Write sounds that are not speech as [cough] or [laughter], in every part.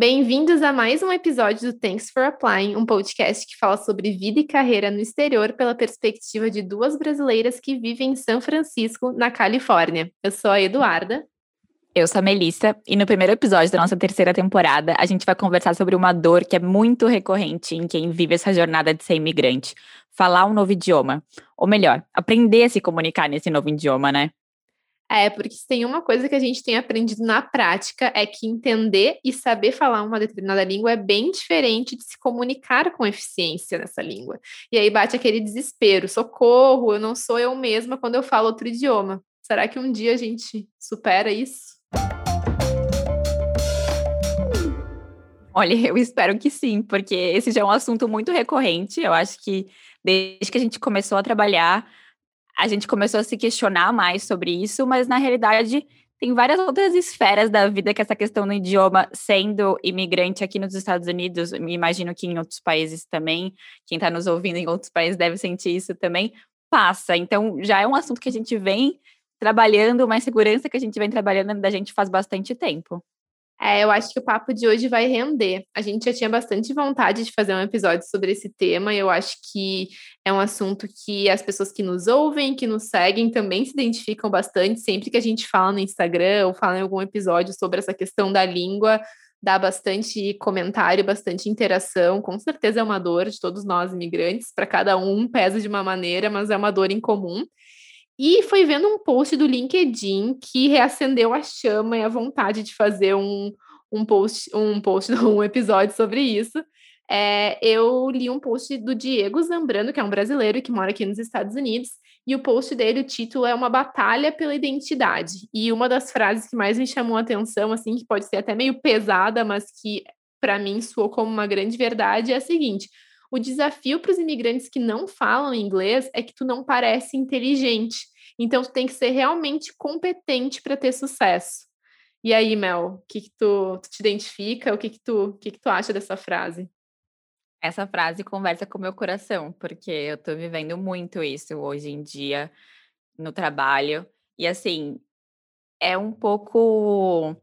Bem-vindos a mais um episódio do Thanks for Applying, um podcast que fala sobre vida e carreira no exterior pela perspectiva de duas brasileiras que vivem em São Francisco, na Califórnia. Eu sou a Eduarda. Eu sou a Melissa e no primeiro episódio da nossa terceira temporada a gente vai conversar sobre uma dor que é muito recorrente em quem vive essa jornada de ser imigrante: falar um novo idioma. Ou melhor, aprender a se comunicar nesse novo idioma, né? É, porque se tem uma coisa que a gente tem aprendido na prática é que entender e saber falar uma determinada língua é bem diferente de se comunicar com eficiência nessa língua. E aí bate aquele desespero, socorro, eu não sou eu mesma quando eu falo outro idioma. Será que um dia a gente supera isso? Olha, eu espero que sim, porque esse já é um assunto muito recorrente. Eu acho que desde que a gente começou a trabalhar, a gente começou a se questionar mais sobre isso, mas na realidade tem várias outras esferas da vida que essa questão do idioma, sendo imigrante aqui nos Estados Unidos, me imagino que em outros países também, quem está nos ouvindo em outros países deve sentir isso também, passa. Então já é um assunto que a gente vem trabalhando, uma insegurança que a gente vem trabalhando da gente faz bastante tempo. É, eu acho que o papo de hoje vai render. A gente já tinha bastante vontade de fazer um episódio sobre esse tema, eu acho que é um assunto que as pessoas que nos ouvem, que nos seguem, também se identificam bastante. Sempre que a gente fala no Instagram ou fala em algum episódio sobre essa questão da língua, dá bastante comentário, bastante interação. Com certeza é uma dor de todos nós imigrantes, para cada um pesa de uma maneira, mas é uma dor em comum. E foi vendo um post do LinkedIn que reacendeu a chama e a vontade de fazer um, um post, um post, [laughs] um episódio sobre isso. É, eu li um post do Diego Zambrano, que é um brasileiro que mora aqui nos Estados Unidos, e o post dele, o título é Uma Batalha pela Identidade. E uma das frases que mais me chamou a atenção, assim, que pode ser até meio pesada, mas que para mim soou como uma grande verdade, é a seguinte: o desafio para os imigrantes que não falam inglês é que tu não parece inteligente. Então, tu tem que ser realmente competente para ter sucesso. E aí, Mel, o que, que tu, tu, te identifica? O que, que, tu, que, que tu acha dessa frase? Essa frase conversa com o meu coração, porque eu estou vivendo muito isso hoje em dia no trabalho. E assim, é um pouco.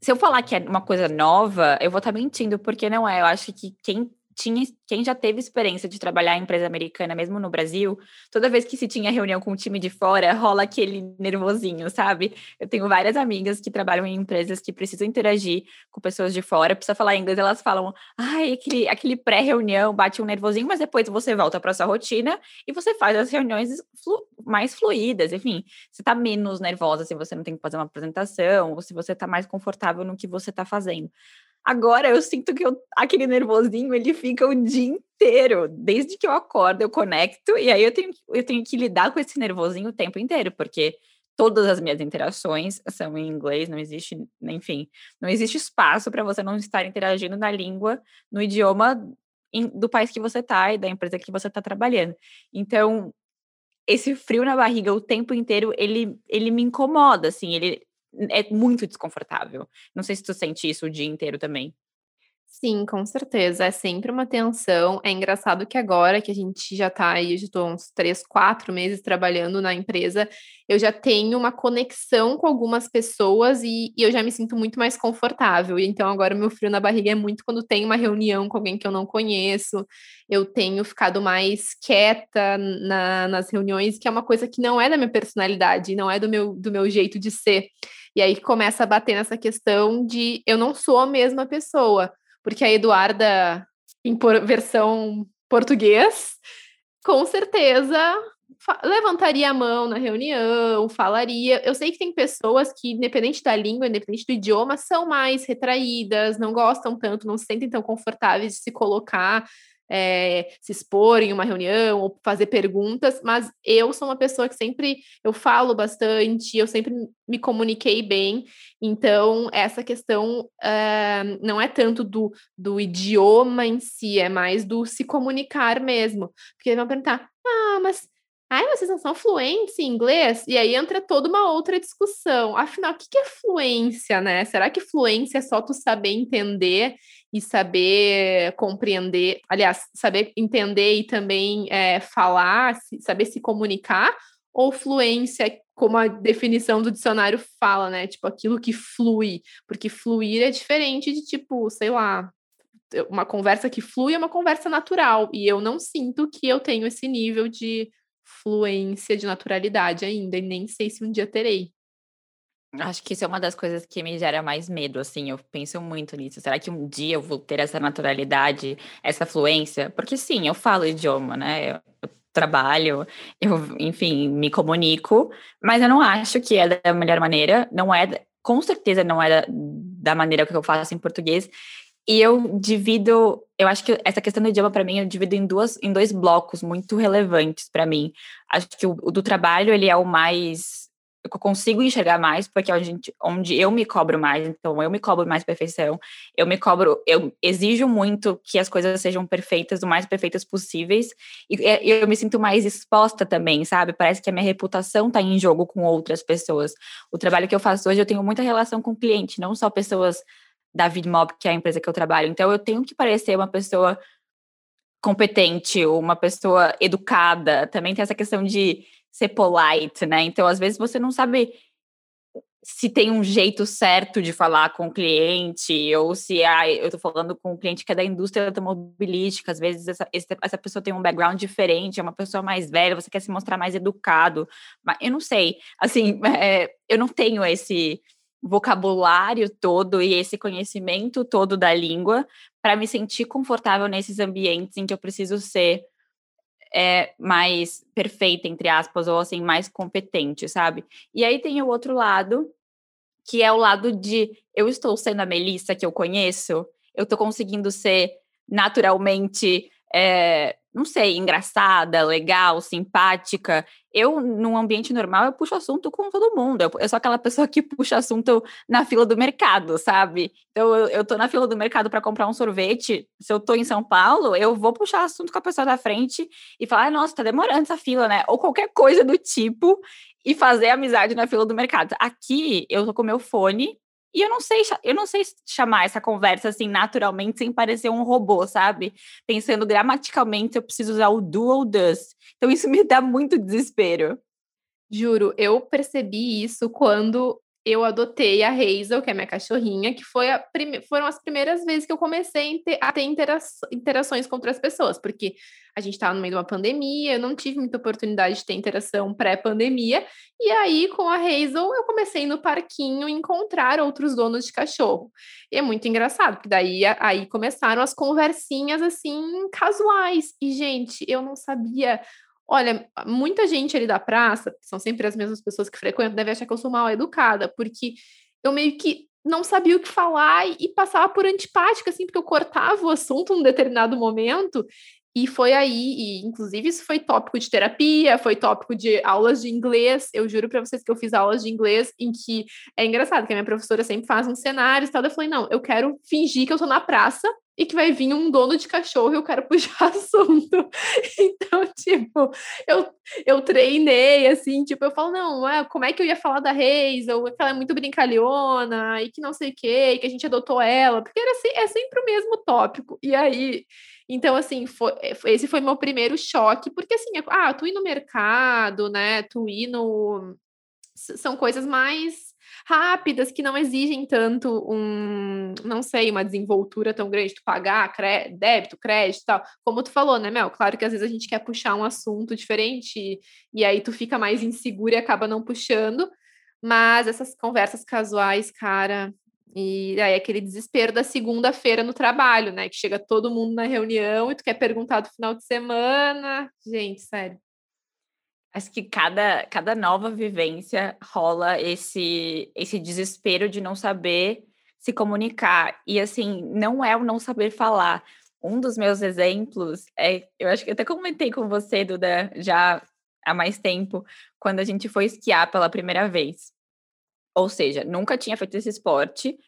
Se eu falar que é uma coisa nova, eu vou estar tá mentindo, porque não é. Eu acho que quem tinha, quem já teve experiência de trabalhar em empresa americana, mesmo no Brasil, toda vez que se tinha reunião com um time de fora, rola aquele nervosinho, sabe? Eu tenho várias amigas que trabalham em empresas que precisam interagir com pessoas de fora, precisa falar inglês, elas falam, ai, aquele, aquele pré-reunião bate um nervosinho, mas depois você volta para sua rotina e você faz as reuniões flu mais fluídas, enfim, você tá menos nervosa se você não tem que fazer uma apresentação, ou se você tá mais confortável no que você tá fazendo. Agora eu sinto que eu, aquele nervosinho ele fica o dia inteiro. Desde que eu acordo, eu conecto, e aí eu tenho, eu tenho que lidar com esse nervosinho o tempo inteiro, porque todas as minhas interações são em inglês, não existe, enfim, não existe espaço para você não estar interagindo na língua, no idioma do país que você está e da empresa que você está trabalhando. Então, esse frio na barriga o tempo inteiro, ele, ele me incomoda, assim, ele é muito desconfortável. Não sei se tu sente isso o dia inteiro também. Sim, com certeza. É sempre uma tensão. É engraçado que agora que a gente já está aí, já estou uns três, quatro meses trabalhando na empresa, eu já tenho uma conexão com algumas pessoas e, e eu já me sinto muito mais confortável. Então agora meu frio na barriga é muito quando tem uma reunião com alguém que eu não conheço. Eu tenho ficado mais quieta na, nas reuniões, que é uma coisa que não é da minha personalidade, não é do meu, do meu jeito de ser. E aí começa a bater nessa questão de eu não sou a mesma pessoa porque a Eduarda, em por, versão português, com certeza levantaria a mão na reunião, falaria. Eu sei que tem pessoas que, independente da língua, independente do idioma, são mais retraídas, não gostam tanto, não se sentem tão confortáveis de se colocar é, se expor em uma reunião ou fazer perguntas, mas eu sou uma pessoa que sempre eu falo bastante, eu sempre me comuniquei bem, então essa questão uh, não é tanto do, do idioma em si, é mais do se comunicar mesmo. Porque vão perguntar, ah, mas Ai, vocês não são fluentes em inglês? E aí entra toda uma outra discussão. Afinal, o que é fluência, né? Será que fluência é só tu saber entender e saber compreender, aliás, saber entender e também é, falar, saber se comunicar? Ou fluência como a definição do dicionário fala, né? Tipo, aquilo que flui. Porque fluir é diferente de, tipo, sei lá, uma conversa que flui é uma conversa natural. E eu não sinto que eu tenho esse nível de fluência, de naturalidade ainda. E nem sei se um dia terei. Acho que isso é uma das coisas que me gera mais medo, assim, eu penso muito nisso. Será que um dia eu vou ter essa naturalidade, essa fluência? Porque sim, eu falo idioma, né? Eu trabalho, eu, enfim, me comunico, mas eu não acho que é da melhor maneira, não é, com certeza não é da, da maneira que eu faço em português. E eu divido, eu acho que essa questão do idioma para mim eu divido em duas em dois blocos muito relevantes para mim. Acho que o, o do trabalho ele é o mais eu consigo enxergar mais, porque é onde, eu me cobro mais, então eu me cobro mais perfeição, eu me cobro, eu exijo muito que as coisas sejam perfeitas, o mais perfeitas possíveis, e eu me sinto mais exposta também, sabe? Parece que a minha reputação está em jogo com outras pessoas. O trabalho que eu faço hoje, eu tenho muita relação com o cliente, não só pessoas da Vidmob, que é a empresa que eu trabalho, então eu tenho que parecer uma pessoa competente, uma pessoa educada, também tem essa questão de ser polite, né? Então, às vezes, você não sabe se tem um jeito certo de falar com o cliente, ou se ah, eu estou falando com um cliente que é da indústria automobilística, às vezes essa, essa pessoa tem um background diferente, é uma pessoa mais velha, você quer se mostrar mais educado, mas eu não sei, assim, [laughs] é, eu não tenho esse vocabulário todo e esse conhecimento todo da língua para me sentir confortável nesses ambientes em que eu preciso ser é, mais perfeita, entre aspas, ou assim, mais competente, sabe? E aí tem o outro lado, que é o lado de eu estou sendo a Melissa que eu conheço, eu estou conseguindo ser naturalmente é, não sei, engraçada, legal, simpática. Eu, num ambiente normal, eu puxo assunto com todo mundo. Eu, eu sou aquela pessoa que puxa assunto na fila do mercado, sabe? Então, eu, eu tô na fila do mercado para comprar um sorvete. Se eu tô em São Paulo, eu vou puxar assunto com a pessoa da frente e falar, ah, nossa, tá demorando essa fila, né? Ou qualquer coisa do tipo e fazer amizade na fila do mercado. Aqui, eu tô com meu fone e eu não sei, eu não sei chamar essa conversa assim naturalmente sem parecer um robô, sabe? Pensando gramaticalmente, eu preciso usar o do ou does. Então isso me dá muito desespero. Juro, eu percebi isso quando eu adotei a Hazel, que é minha cachorrinha, que foi prime... foram as primeiras vezes que eu comecei a ter, intera... interações com outras pessoas, porque a gente estava no meio de uma pandemia, eu não tive muita oportunidade de ter interação pré-pandemia, e aí com a Hazel eu comecei no parquinho encontrar outros donos de cachorro. E é muito engraçado, porque daí aí começaram as conversinhas assim casuais. E gente, eu não sabia Olha, muita gente ali da praça, são sempre as mesmas pessoas que frequentam, deve achar que eu sou mal educada, porque eu meio que não sabia o que falar e, passava por antipática, assim, porque eu cortava o assunto num determinado momento. E foi aí, e inclusive isso foi tópico de terapia, foi tópico de aulas de inglês. Eu juro para vocês que eu fiz aulas de inglês em que é engraçado que a minha professora sempre faz um cenário e tal. Eu falei, não, eu quero fingir que eu tô na praça e que vai vir um dono de cachorro e eu quero puxar [laughs] assunto. Então, tipo, eu, eu treinei, assim, tipo, eu falo, não, é, como é que eu ia falar da Hazel, que ela é muito brincalhona, e que não sei o quê, e que a gente adotou ela, porque era, é sempre o mesmo tópico. E aí, então, assim, foi, esse foi meu primeiro choque, porque assim, é, ah, tu ir no mercado, né, tu ir no... São coisas mais rápidas, que não exigem tanto um, não sei, uma desenvoltura tão grande, tu pagar cre débito, crédito tal. Como tu falou, né, Mel? Claro que às vezes a gente quer puxar um assunto diferente e, aí tu fica mais insegura e acaba não puxando. Mas essas conversas casuais, cara, e aí aquele desespero da segunda-feira no trabalho, né? Que chega todo mundo na reunião e tu quer perguntar do final de semana. Gente, sério. Acho que cada, cada nova vivência rola esse, esse desespero de não saber se comunicar. E assim, não é o não saber falar. Um dos meus exemplos é, eu acho que até comentei com você, Duda, já há mais tempo, quando a gente foi esquiar pela primeira vez. Ou seja, nunca tinha feito esse esporte,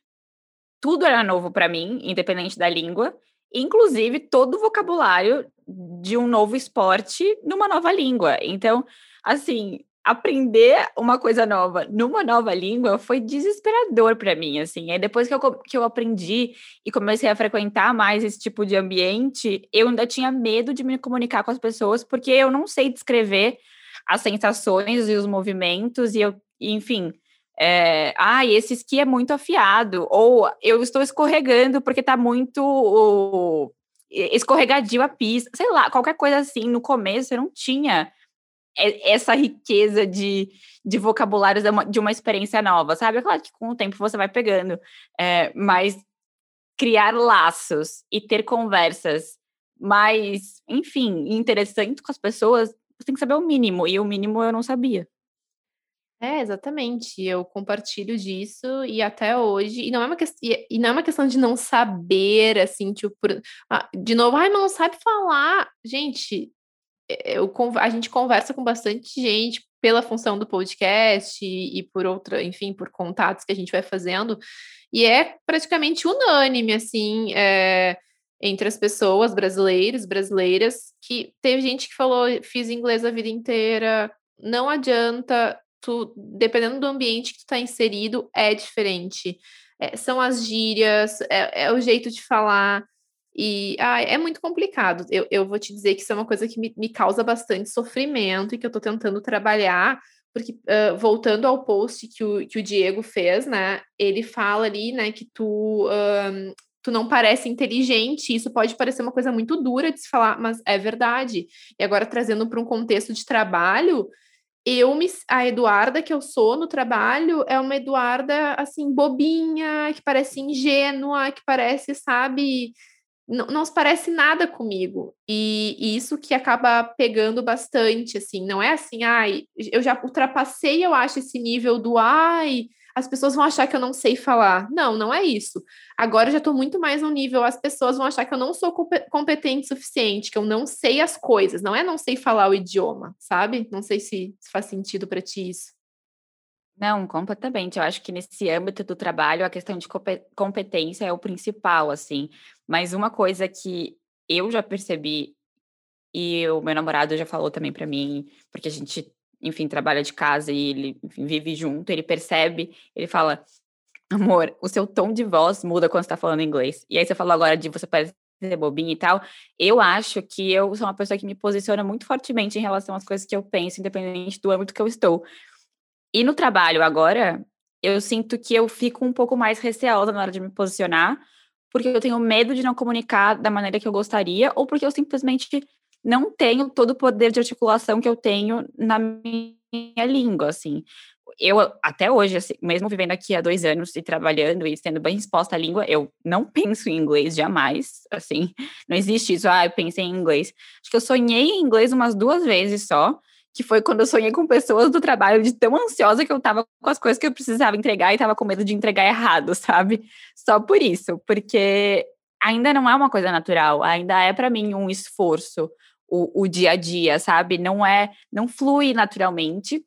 tudo era novo para mim, independente da língua, inclusive todo o vocabulário de um novo esporte numa nova língua. Então, assim, aprender uma coisa nova numa nova língua foi desesperador para mim, assim. Aí depois que eu, que eu aprendi e comecei a frequentar mais esse tipo de ambiente, eu ainda tinha medo de me comunicar com as pessoas, porque eu não sei descrever as sensações e os movimentos, e eu, enfim, é, ah, esse esqui é muito afiado, ou eu estou escorregando porque está muito escorregadio a pista, sei lá, qualquer coisa assim. No começo eu não tinha essa riqueza de, de vocabulários de uma, de uma experiência nova, sabe? É claro que com o tempo você vai pegando, é, mas criar laços e ter conversas mais, enfim, interessantes com as pessoas, você tem que saber o mínimo, e o mínimo eu não sabia. É, exatamente. Eu compartilho disso e até hoje. E não é uma, que, e não é uma questão de não saber, assim, tipo, ah, de novo, ai, não sabe falar. Gente, eu, a gente conversa com bastante gente pela função do podcast e, e por outra, enfim, por contatos que a gente vai fazendo. E é praticamente unânime, assim, é, entre as pessoas brasileiras, brasileiras, que teve gente que falou, fiz inglês a vida inteira, não adianta, tu, dependendo do ambiente que tu está inserido, é diferente. É, são as gírias, é, é, o jeito de falar. E ah, é muito complicado. Eu, eu vou te dizer que isso é uma coisa que me, me causa bastante sofrimento e que eu estou tentando trabalhar, porque uh, voltando ao post que o, que o Diego fez, né? Ele fala ali, né, que tu, um, tu não parece inteligente. Isso pode parecer uma coisa muito dura de se falar, mas é verdade. E agora trazendo para um contexto de trabalho, eu me, a Eduarda que eu sou no trabalho é uma Eduarda assim bobinha, que parece ingênua, que parece, sabe, não, não se parece nada comigo. E, e, isso que acaba pegando bastante, assim, não é assim, ai, eu já ultrapassei, eu acho esse nível do ai, as pessoas vão achar que eu não sei falar. Não, não é isso. Agora eu já estou muito mais no nível, as pessoas vão achar que eu não sou competente o suficiente, que eu não sei as coisas. Não é não sei falar o idioma, sabe? Não sei se, faz sentido para ti isso. Não, completamente. Eu acho que nesse âmbito do trabalho, a questão de competência é o principal, assim. Mas uma coisa que eu já percebi, e o meu namorado já falou também para mim, porque a gente enfim, trabalha de casa e ele enfim, vive junto, ele percebe, ele fala: amor, o seu tom de voz muda quando você tá falando inglês. E aí você falou agora de você parecer bobinha e tal. Eu acho que eu sou uma pessoa que me posiciona muito fortemente em relação às coisas que eu penso, independente do âmbito que eu estou. E no trabalho agora, eu sinto que eu fico um pouco mais receosa na hora de me posicionar, porque eu tenho medo de não comunicar da maneira que eu gostaria, ou porque eu simplesmente não tenho todo o poder de articulação que eu tenho na minha língua, assim. Eu, até hoje, assim, mesmo vivendo aqui há dois anos e trabalhando e sendo bem exposta à língua, eu não penso em inglês jamais, assim. Não existe isso, ah, eu pensei em inglês. Acho que eu sonhei em inglês umas duas vezes só, que foi quando eu sonhei com pessoas do trabalho, de tão ansiosa que eu tava com as coisas que eu precisava entregar e tava com medo de entregar errado, [laughs] sabe? Só por isso, porque ainda não é uma coisa natural, ainda é para mim um esforço, o, o dia a dia, sabe? Não é, não flui naturalmente.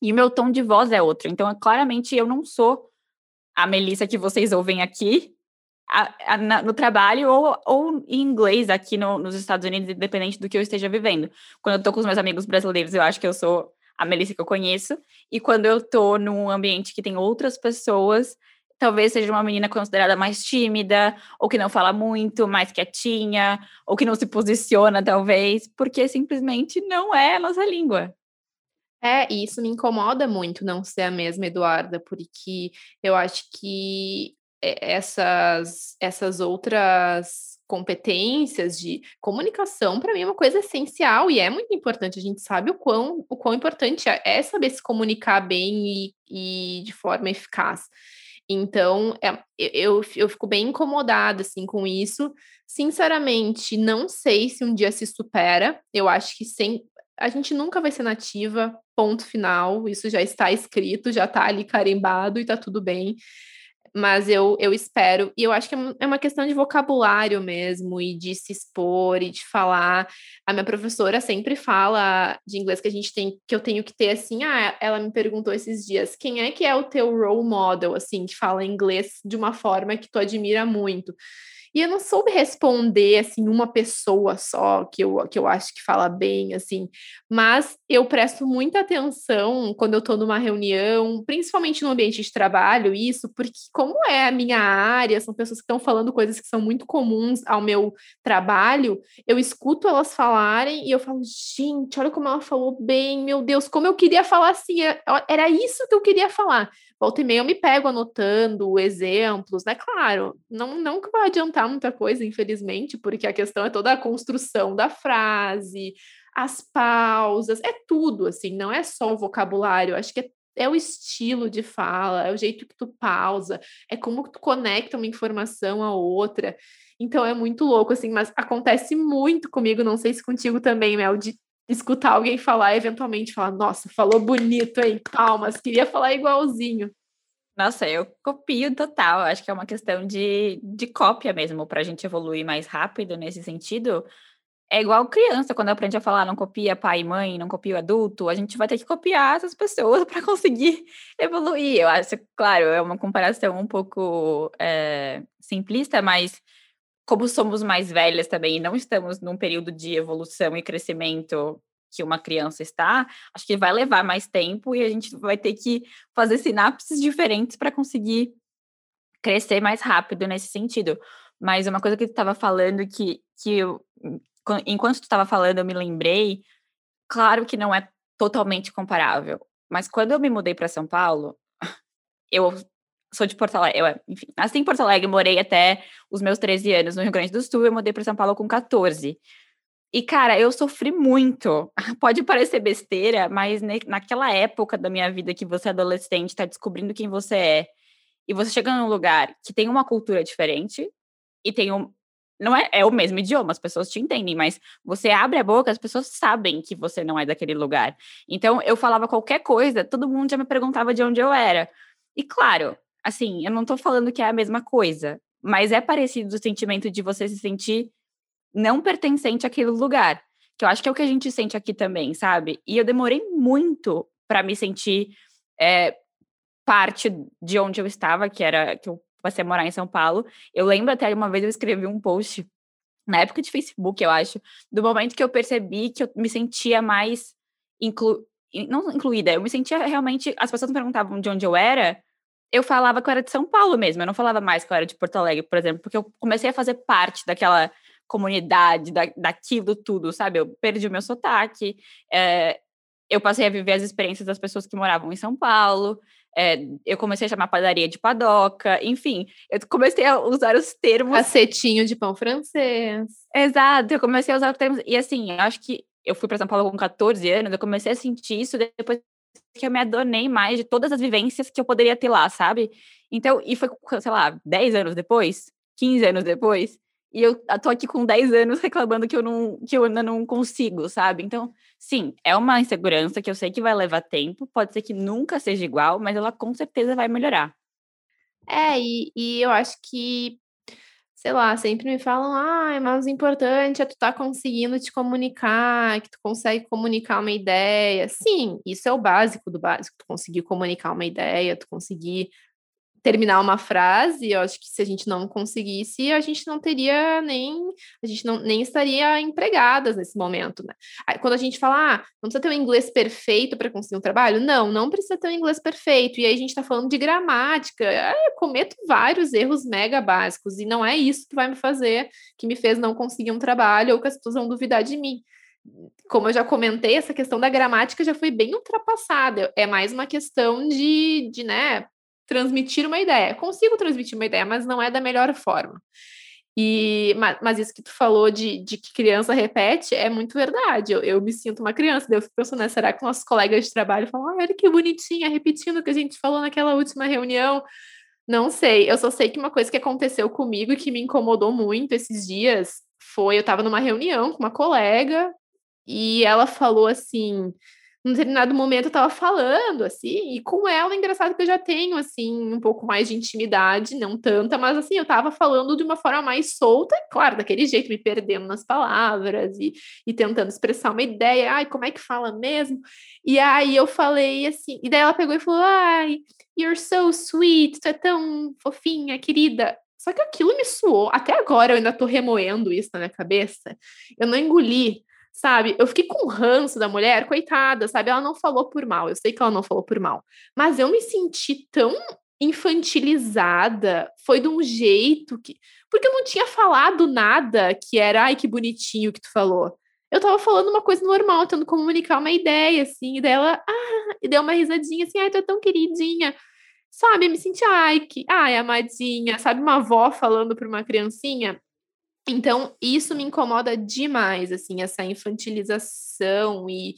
E o meu tom de voz é outro. Então, claramente, eu não sou a Melissa que vocês ouvem aqui a, a, na, no trabalho ou, ou em inglês aqui no, nos Estados Unidos, independente do que eu esteja vivendo. Quando eu tô com os meus amigos brasileiros, eu acho que eu sou a Melissa que eu conheço. E quando eu tô num ambiente que tem outras pessoas, talvez seja uma menina considerada mais tímida, ou que não fala muito, mais quietinha, ou que não se posiciona, talvez, porque simplesmente não é a nossa língua. É, e isso me incomoda muito não ser a mesma Eduarda, porque eu acho que essas, essas outras competências de comunicação, para mim, é uma coisa essencial e é muito importante. A gente sabe o quão, o quão importante é, é saber se comunicar bem e, e de forma eficaz. Então, é, eu, eu fico bem incomodada, assim, com isso. Sinceramente, não sei se um dia se supera. Eu acho que sem... A gente nunca vai ser nativa, ponto final. Isso já está escrito, já está ali carimbado e está tudo bem mas eu, eu espero, e eu acho que é, é uma questão de vocabulário mesmo, e de se expor, e de falar. A minha professora sempre fala de inglês que a gente tem, que eu tenho que ter assim, ah, ela me perguntou esses dias, quem é que é o teu role model, assim, que fala inglês de uma forma que tu admira muito? E eu não soube responder, assim, uma pessoa só que eu, que eu acho que fala bem, assim. Mas eu presto muita atenção quando eu estou numa reunião, principalmente no ambiente de trabalho, isso, porque como é a minha área, são pessoas que estão falando coisas que são muito comuns ao meu trabalho, eu escuto elas falarem e eu falo, gente, olha como ela falou bem, meu Deus, como eu queria falar assim, é, era isso que eu queria falar. Volta e meia eu me pego anotando exemplos, né? Claro, não, não que vai adiantar muita coisa, infelizmente, porque a questão é toda a construção da frase, as pausas, é tudo, assim, não é só o vocabulário, acho que é, é o estilo de fala, é o jeito que tu pausa, é como tu conecta uma informação a outra. Então é muito louco, assim, mas acontece muito comigo, não sei se contigo também, Mel, de escutar alguém falar eventualmente falar, nossa, falou bonito aí, palmas, queria falar igualzinho. Nossa, eu copio total. Acho que é uma questão de, de cópia mesmo, para a gente evoluir mais rápido nesse sentido. É igual criança, quando aprende a falar, não copia pai e mãe, não copia adulto, a gente vai ter que copiar essas pessoas [laughs] para conseguir evoluir. Eu acho, claro, é uma comparação um pouco é, simplista, mas como somos mais velhas também e não estamos num período de evolução e crescimento que uma criança está, acho que vai levar mais tempo e a gente vai ter que fazer sinapses diferentes para conseguir crescer mais rápido nesse sentido. Mas uma coisa que tu estava falando que, que eu, enquanto tu estava falando, eu me lembrei, claro que não é totalmente comparável, mas quando eu me mudei para São Paulo, eu sou de Porto Alegre, eu, enfim, nasci em Porto Alegre, morei até os meus 13 anos no Rio Grande do Sul, eu mudei para São Paulo com 14. E, cara, eu sofri muito. [laughs] Pode parecer besteira, mas naquela época da minha vida que você é adolescente, tá descobrindo quem você é, e você chega num lugar que tem uma cultura diferente, e tem um. Não é, é o mesmo idioma, as pessoas te entendem, mas você abre a boca, as pessoas sabem que você não é daquele lugar. Então, eu falava qualquer coisa, todo mundo já me perguntava de onde eu era. E, claro, assim, eu não tô falando que é a mesma coisa, mas é parecido o sentimento de você se sentir não pertencente àquele lugar, que eu acho que é o que a gente sente aqui também, sabe? E eu demorei muito para me sentir é, parte de onde eu estava, que era que eu passei a morar em São Paulo. Eu lembro até uma vez eu escrevi um post na época de Facebook, eu acho, do momento que eu percebi que eu me sentia mais inclu não incluída, eu me sentia realmente, as pessoas me perguntavam de onde eu era, eu falava que eu era de São Paulo mesmo, eu não falava mais que eu era de Porto Alegre, por exemplo, porque eu comecei a fazer parte daquela comunidade, da, daquilo tudo, sabe? Eu perdi o meu sotaque, é, eu passei a viver as experiências das pessoas que moravam em São Paulo, é, eu comecei a chamar padaria de padoca, enfim, eu comecei a usar os termos. Cacetinho de pão francês. Exato, eu comecei a usar os termos, e assim, eu acho que eu fui para São Paulo com 14 anos, eu comecei a sentir isso depois que eu me adonei mais de todas as vivências que eu poderia ter lá, sabe? Então, e foi, sei lá, 10 anos depois, 15 anos depois, e eu tô aqui com 10 anos reclamando que eu não que eu ainda não consigo, sabe? Então, sim, é uma insegurança que eu sei que vai levar tempo, pode ser que nunca seja igual, mas ela com certeza vai melhorar. É, e, e eu acho que sei lá, sempre me falam, ah, mas o importante é tu estar tá conseguindo te comunicar, que tu consegue comunicar uma ideia. Sim, isso é o básico do básico, tu conseguir comunicar uma ideia, tu conseguir terminar uma frase, eu acho que se a gente não conseguisse, a gente não teria nem, a gente não, nem estaria empregadas nesse momento, né? Quando a gente fala, ah, não precisa ter um inglês perfeito para conseguir um trabalho, não, não precisa ter um inglês perfeito, e aí a gente está falando de gramática, eu cometo vários erros mega básicos, e não é isso que vai me fazer, que me fez não conseguir um trabalho, ou que as pessoas vão duvidar de mim como eu já comentei, essa questão da gramática já foi bem ultrapassada. É mais uma questão de, de né, transmitir uma ideia. Consigo transmitir uma ideia, mas não é da melhor forma. E, mas, mas isso que tu falou de, de que criança repete é muito verdade. Eu, eu me sinto uma criança, daí eu fico pensando, né, será que nossos colegas de trabalho falam, olha que bonitinha, repetindo o que a gente falou naquela última reunião? Não sei, eu só sei que uma coisa que aconteceu comigo e que me incomodou muito esses dias foi, eu estava numa reunião com uma colega e ela falou assim, num determinado momento eu tava falando, assim, e com ela, engraçado que eu já tenho, assim, um pouco mais de intimidade, não tanta, mas assim, eu tava falando de uma forma mais solta, claro, daquele jeito, me perdendo nas palavras e, e tentando expressar uma ideia, ai, como é que fala mesmo? E aí eu falei assim, e daí ela pegou e falou, ai, you're so sweet, tu é tão fofinha, querida. Só que aquilo me suou. Até agora eu ainda tô remoendo isso na minha cabeça. Eu não engoli, sabe? Eu fiquei com ranço da mulher, coitada, sabe? Ela não falou por mal. Eu sei que ela não falou por mal. Mas eu me senti tão infantilizada. Foi de um jeito que. Porque eu não tinha falado nada que era, ai, que bonitinho que tu falou eu tava falando uma coisa normal, tentando comunicar uma ideia, assim, e dela, ah, e deu uma risadinha, assim, ai, tu é tão queridinha. Sabe, eu me senti, ai, que, ai, amadinha, sabe, uma avó falando para uma criancinha. Então, isso me incomoda demais, assim, essa infantilização e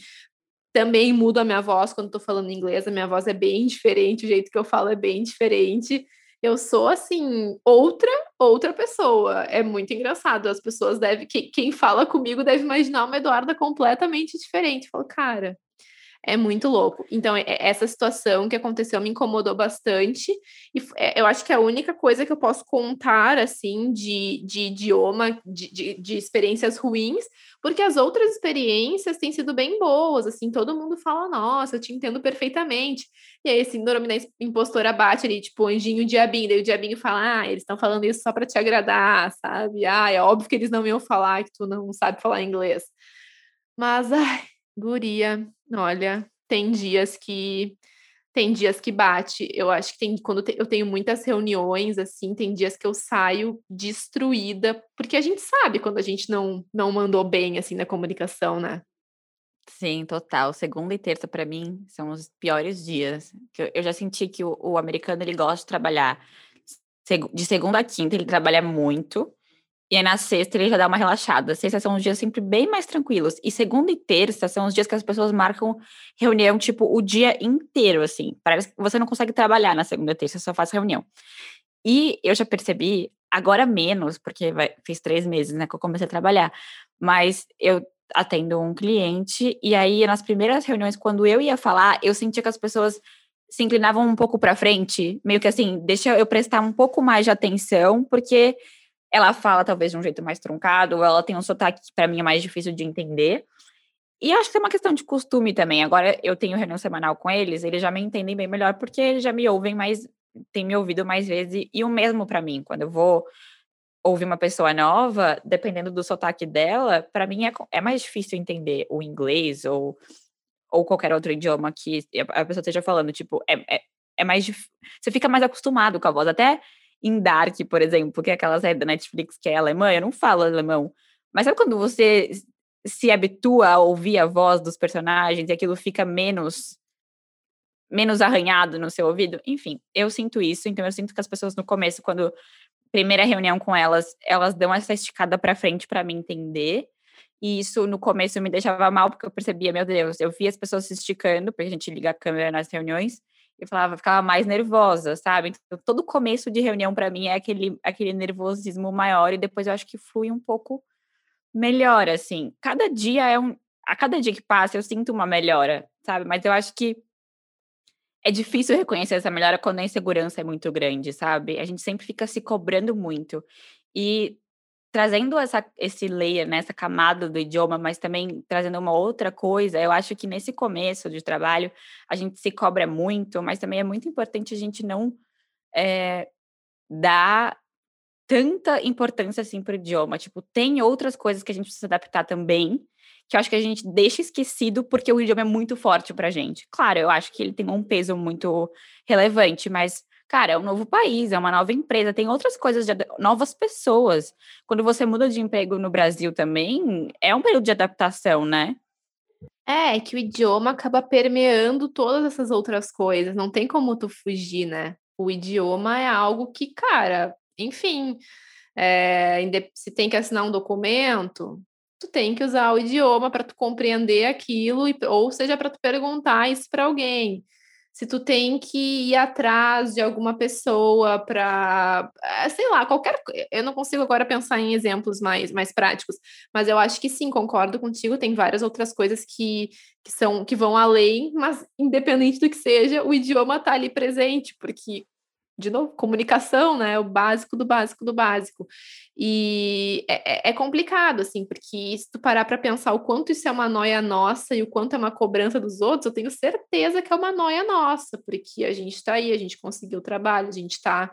também mudo a minha voz quando tô falando inglês, a minha voz é bem [laughs] diferente, o jeito que eu falo é bem diferente eu sou assim, outra, outra pessoa. É muito engraçado. As pessoas devem. Quem, quem fala comigo deve imaginar uma Eduarda completamente diferente. Eu falo, cara, é muito louco. Então, essa situação que aconteceu me incomodou bastante. E é, eu acho que é a única coisa que eu posso contar, assim, de, de idioma, de, de, de, experiências ruins, porque as outras experiências têm sido bem boas. Assim, todo mundo fala, nossa, eu te entendo perfeitamente. E aí, assim, normalmente a impostora bate ali, tipo, anjinho, diabinho. Daí o diabinho fala, ah, eles estão falando isso só para te agradar, sabe? Ah, é óbvio que eles não iam falar que tu não sabe falar inglês. Mas, ai, guria, olha, tem dias que tem dias que bate. Eu acho que tem quando eu tenho muitas reuniões assim, tem dias que eu saio destruída, porque a gente sabe quando a gente não não mandou bem assim na comunicação, né? Sim, total. Segunda e terça para mim são os piores dias. Eu já senti que o, o americano ele gosta de trabalhar de segunda a quinta, ele trabalha muito. E aí na sexta ele já dá uma relaxada. Sexta são os dias sempre bem mais tranquilos. E segunda e terça são os dias que as pessoas marcam reunião, tipo, o dia inteiro, assim. Parece que você não consegue trabalhar na segunda e terça, só faz reunião. E eu já percebi, agora menos, porque vai, fez três meses, né, que eu comecei a trabalhar. Mas eu atendo um cliente, e aí nas primeiras reuniões, quando eu ia falar, eu sentia que as pessoas se inclinavam um pouco para frente, meio que assim, deixa eu prestar um pouco mais de atenção, porque ela fala talvez de um jeito mais truncado, ou ela tem um sotaque que para mim é mais difícil de entender. E acho que é uma questão de costume também. Agora eu tenho reunião semanal com eles, eles já me entendem bem melhor porque eles já me ouvem mais, têm me ouvido mais vezes. E o mesmo para mim, quando eu vou ouvir uma pessoa nova, dependendo do sotaque dela, para mim é, é mais difícil entender o inglês ou, ou qualquer outro idioma que a pessoa esteja falando. Tipo, é, é, é mais difícil. Você fica mais acostumado com a voz. Até em Dark, por exemplo, que é aquela série da Netflix que é alemã, eu não falo alemão. Mas sabe quando você se habitua a ouvir a voz dos personagens e aquilo fica menos menos arranhado no seu ouvido? Enfim, eu sinto isso, então eu sinto que as pessoas no começo, quando primeira reunião com elas, elas dão essa esticada para frente para me entender. E isso no começo me deixava mal, porque eu percebia, meu Deus, eu via as pessoas se esticando, porque a gente liga a câmera nas reuniões, eu falava, ficava mais nervosa, sabe? Então, todo começo de reunião para mim é aquele, aquele nervosismo maior e depois eu acho que fui um pouco melhor, assim. Cada dia é um. A cada dia que passa, eu sinto uma melhora, sabe? Mas eu acho que é difícil reconhecer essa melhora quando a insegurança é muito grande, sabe? A gente sempre fica se cobrando muito. E trazendo essa, esse layer, né, essa camada do idioma, mas também trazendo uma outra coisa, eu acho que nesse começo de trabalho a gente se cobra muito, mas também é muito importante a gente não é, dar tanta importância assim para o idioma. Tipo, tem outras coisas que a gente precisa adaptar também, que eu acho que a gente deixa esquecido porque o idioma é muito forte para a gente. Claro, eu acho que ele tem um peso muito relevante, mas cara, é um novo país, é uma nova empresa, tem outras coisas, de, novas pessoas. Quando você muda de emprego no Brasil também, é um período de adaptação, né? É, é que o idioma acaba permeando todas essas outras coisas, não tem como tu fugir, né? O idioma é algo que, cara, enfim, é, se tem que assinar um documento, tu tem que usar o idioma para tu compreender aquilo, ou seja, para tu perguntar isso para alguém se tu tem que ir atrás de alguma pessoa para, eh, sei lá, qualquer, eu não consigo agora pensar em exemplos mais, mais práticos, mas eu acho que sim, concordo contigo, tem várias outras coisas que, que são que vão além, mas independente do que seja, o idioma está ali presente, porque de novo, comunicação, né? O básico do básico do básico. E é, é, é complicado, assim, porque se tu parar para pensar o quanto isso é uma noia nossa e o quanto é uma cobrança dos outros, eu tenho certeza que é uma noia nossa, porque a gente está aí, a gente conseguiu o trabalho, a gente está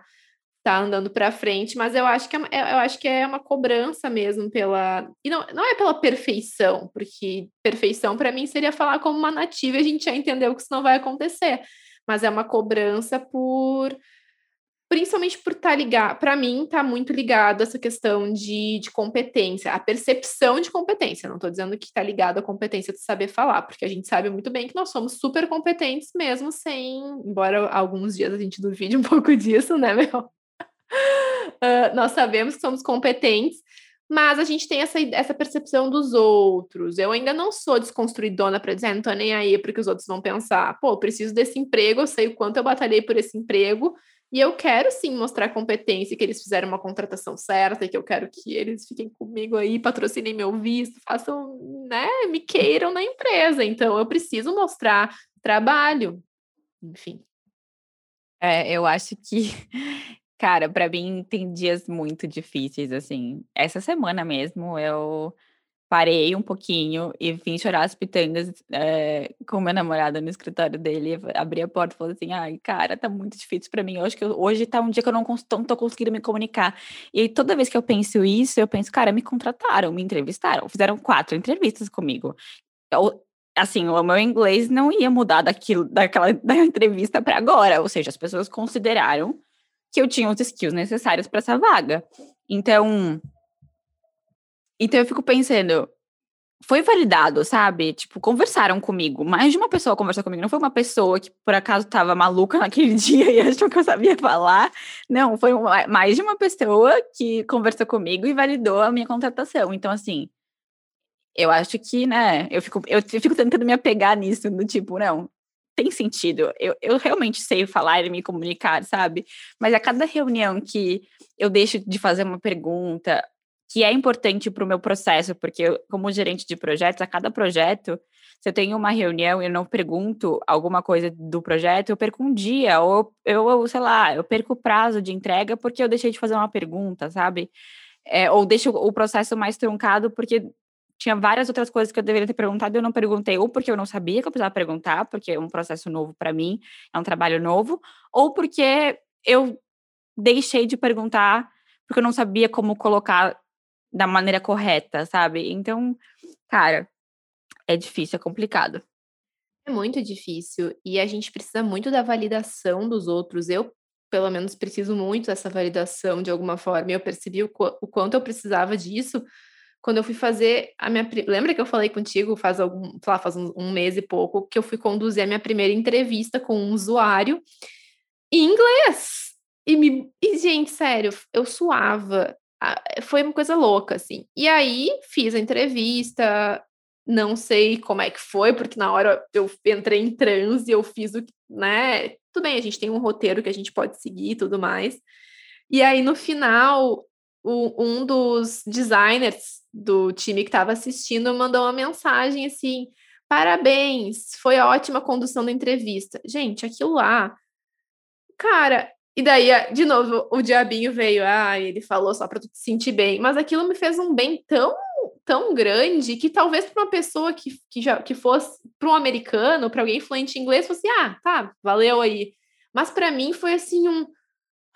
tá andando para frente, mas eu acho que é, é, eu acho que é uma cobrança mesmo pela e não, não é pela perfeição, porque perfeição para mim seria falar como uma nativa, e a gente já entendeu que isso não vai acontecer, mas é uma cobrança por principalmente por estar tá ligado, para mim está muito ligado essa questão de, de competência, a percepção de competência. Não estou dizendo que está ligado à competência de saber falar, porque a gente sabe muito bem que nós somos super competentes mesmo sem, embora alguns dias a gente duvide um [laughs] pouco disso, né, meu? Uh, [laughs] nós sabemos que somos competentes, mas a gente tem essa, essa percepção dos outros. Eu ainda não sou desconstruidona para dizer, ah, não tô nem aí porque os outros vão pensar, pô, preciso desse emprego, eu sei o quanto eu batalhei por esse emprego, e eu quero sim mostrar competência, que eles fizeram uma contratação certa, e que eu quero que eles fiquem comigo aí, patrocinem meu visto, façam, né, me queiram na empresa. Então eu preciso mostrar trabalho. Enfim. É, eu acho que, [laughs] cara, para mim tem dias muito difíceis, assim. Essa semana mesmo eu parei um pouquinho e vim chorar as pitangas é, com meu namorado no escritório dele. Abri a porta e falei assim: ai, cara, tá muito difícil para mim. Acho que eu, hoje tá um dia que eu não, não tô conseguindo me comunicar. E aí, toda vez que eu penso isso, eu penso, cara, me contrataram, me entrevistaram, fizeram quatro entrevistas comigo. Eu, assim, o meu inglês não ia mudar daquilo, daquela [laughs] da entrevista para agora. Ou seja, as pessoas consideraram que eu tinha os skills necessários para essa vaga. Então, então eu fico pensando, foi validado, sabe? Tipo, conversaram comigo. Mais de uma pessoa conversou comigo. Não foi uma pessoa que por acaso estava maluca [laughs] naquele dia e achou que eu sabia falar. Não, foi uma, mais de uma pessoa que conversou comigo e validou a minha contratação. Então, assim, eu acho que, né, eu fico, eu fico tentando me apegar nisso, do tipo, não, tem sentido. Eu, eu realmente sei falar e me comunicar, sabe? Mas a cada reunião que eu deixo de fazer uma pergunta que é importante para o meu processo, porque eu, como gerente de projetos, a cada projeto, se eu tenho uma reunião e eu não pergunto alguma coisa do projeto, eu perco um dia, ou eu, sei lá, eu perco o prazo de entrega porque eu deixei de fazer uma pergunta, sabe? É, ou deixo o processo mais truncado porque tinha várias outras coisas que eu deveria ter perguntado e eu não perguntei, ou porque eu não sabia que eu precisava perguntar, porque é um processo novo para mim, é um trabalho novo, ou porque eu deixei de perguntar porque eu não sabia como colocar da maneira correta, sabe? Então, cara, é difícil, é complicado. É muito difícil. E a gente precisa muito da validação dos outros. Eu, pelo menos, preciso muito dessa validação de alguma forma. Eu percebi o, qu o quanto eu precisava disso quando eu fui fazer a minha. Lembra que eu falei contigo faz algum, lá, faz um, um mês e pouco, que eu fui conduzir a minha primeira entrevista com um usuário em inglês. E, me, e, gente, sério, eu suava, foi uma coisa louca, assim. E aí fiz a entrevista, não sei como é que foi, porque na hora eu entrei em transe, eu fiz o, né? Tudo bem, a gente tem um roteiro que a gente pode seguir e tudo mais. E aí no final, o, um dos designers do time que estava assistindo mandou uma mensagem assim: parabéns, foi ótima a condução da entrevista. Gente, aquilo lá, cara, e daí, de novo, o diabinho veio, ah, ele falou só para tu te sentir bem, mas aquilo me fez um bem tão tão grande que talvez para uma pessoa que, que já que fosse para um americano, para alguém fluente em inglês, fosse, ah, tá, valeu aí. Mas para mim foi assim um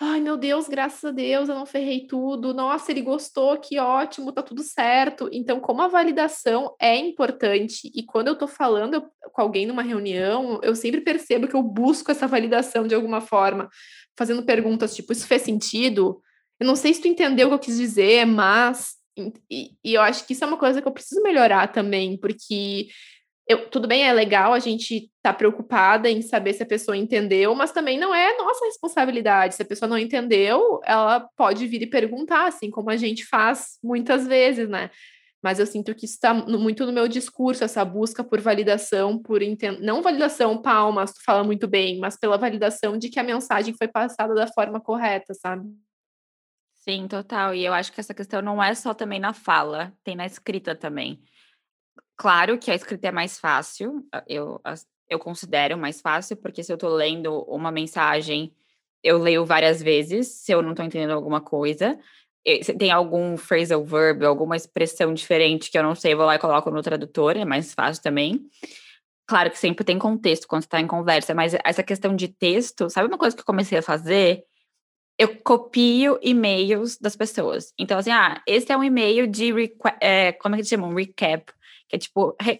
Ai, meu Deus, graças a Deus, eu não ferrei tudo. Nossa, ele gostou, que ótimo, tá tudo certo. Então, como a validação é importante, e quando eu tô falando com alguém numa reunião, eu sempre percebo que eu busco essa validação de alguma forma fazendo perguntas tipo, isso fez sentido? Eu não sei se tu entendeu o que eu quis dizer, mas. E, e eu acho que isso é uma coisa que eu preciso melhorar também, porque eu, tudo bem, é legal a gente estar tá preocupada em saber se a pessoa entendeu, mas também não é nossa responsabilidade. Se a pessoa não entendeu, ela pode vir e perguntar, assim como a gente faz muitas vezes, né? Mas eu sinto que está muito no meu discurso, essa busca por validação, por não validação palmas, tu fala muito bem, mas pela validação de que a mensagem foi passada da forma correta, sabe? Sim, total. E eu acho que essa questão não é só também na fala, tem na escrita também. Claro que a escrita é mais fácil, eu, eu considero mais fácil, porque se eu estou lendo uma mensagem, eu leio várias vezes, se eu não estou entendendo alguma coisa tem algum phrasal verb, alguma expressão diferente que eu não sei, vou lá e coloco no tradutor, é mais fácil também. Claro que sempre tem contexto quando está em conversa, mas essa questão de texto, sabe uma coisa que eu comecei a fazer? eu copio e-mails das pessoas. Então, assim, ah, esse é um e-mail de, é, como é que eles chamam? Recap, que é tipo, re